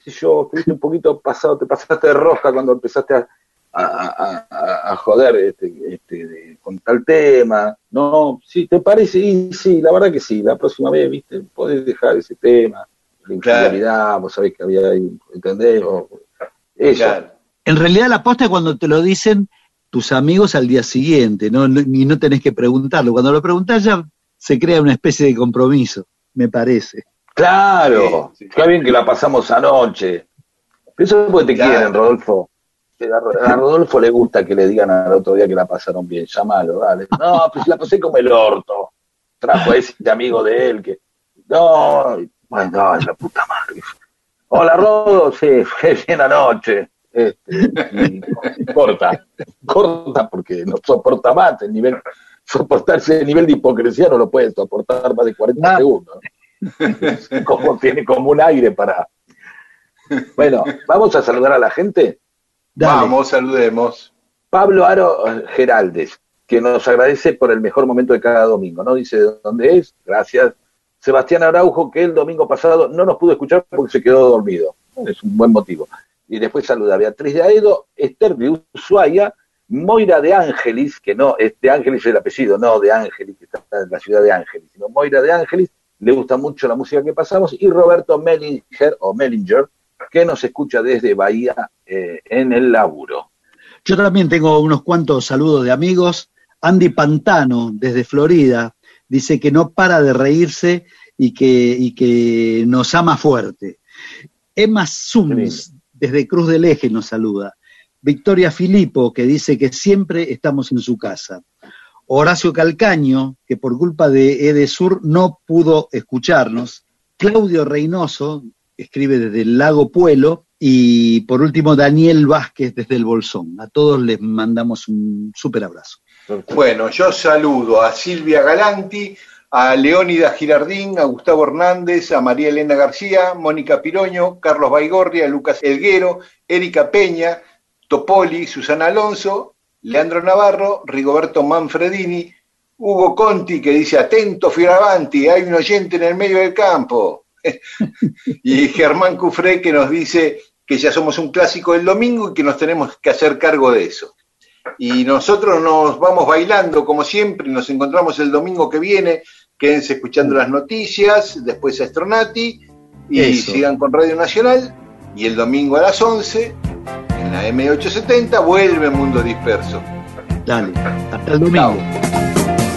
qué sé yo, estuviste un poquito pasado, te pasaste de rosca cuando empezaste a, a, a- a- joder este, este, con tal tema, no, sí, ¿te parece? Y sí, la verdad que sí, la próxima vez, viste, podés dejar ese tema, la infidelidad, vos sabés que había ahí, ¿entendés? O- eso. Claro. En realidad la posta cuando te lo dicen tus amigos al día siguiente, ¿no? No- y no tenés que preguntarlo. Cuando lo preguntás ya se crea una especie de compromiso, me parece. Claro, está bien que la pasamos anoche. Pero eso es porque te Claro. quieren, Rodolfo. Que A Rodolfo le gusta que le digan al otro día que la pasaron bien. Llámalo, dale. No, pues la pasé como el orto. Trajo a ese amigo de él que. No, bueno, no, la puta madre. Hola, Rodo, sí, fue bien anoche. Este, y corta, corta porque no soporta más el nivel, soportarse el nivel de hipocresía no lo puede soportar más de 40 segundos. como tiene como un aire para. Bueno, vamos a saludar a la gente. Vamos, saludemos. Pablo Aro Geraldes, que nos agradece por el mejor momento de cada domingo, ¿no? Dice de dónde es, gracias. Sebastián Araujo, que el domingo pasado no nos pudo escuchar porque se quedó dormido. Es un buen motivo. Y después saluda a Beatriz de Aedo, Esther de Ushuaia, Moira de Ángelis, que no, es de Ángelis el apellido, no de Ángelis, que está en la ciudad de Ángelis, sino Moira de Ángelis, le gusta mucho la música que pasamos, y Roberto Mellinger, o Mellinger, que nos escucha desde Bahía eh, en el laburo. Yo también tengo unos cuantos saludos de amigos. Andy Pantano, desde Florida, dice que no para de reírse y que, y que nos ama fuerte. Emma Sums, desde Cruz del Eje, nos saluda. Victoria Filipo, que dice que siempre estamos en su casa. Horacio Calcaño, que por culpa de Edesur no pudo escucharnos. Claudio Reynoso, escribe desde el Lago Puelo. Y por último, Daniel Vázquez desde el Bolsón. A todos les mandamos un súper abrazo. Bueno, yo saludo a Silvia Galanti, a Leónida Girardín, a Gustavo Hernández, a María Elena García, Mónica Piroño, Carlos Baigorria, Lucas Elguero, Erika Peña, Topoli, Susana Alonso, Leandro Navarro, Rigoberto Manfredini, Hugo Conti que dice, atento Fioravanti, hay un oyente en el medio del campo. y Germán Cufré que nos dice que ya somos un clásico del domingo y que nos tenemos que hacer cargo de eso. Y nosotros nos vamos bailando como siempre, nos encontramos el domingo que viene, Quédense escuchando las noticias, después Astronati y Eso. sigan con Radio Nacional. Y el domingo a las 11, en la M870, vuelve Mundo Disperso. Dale, hasta el domingo. Chao.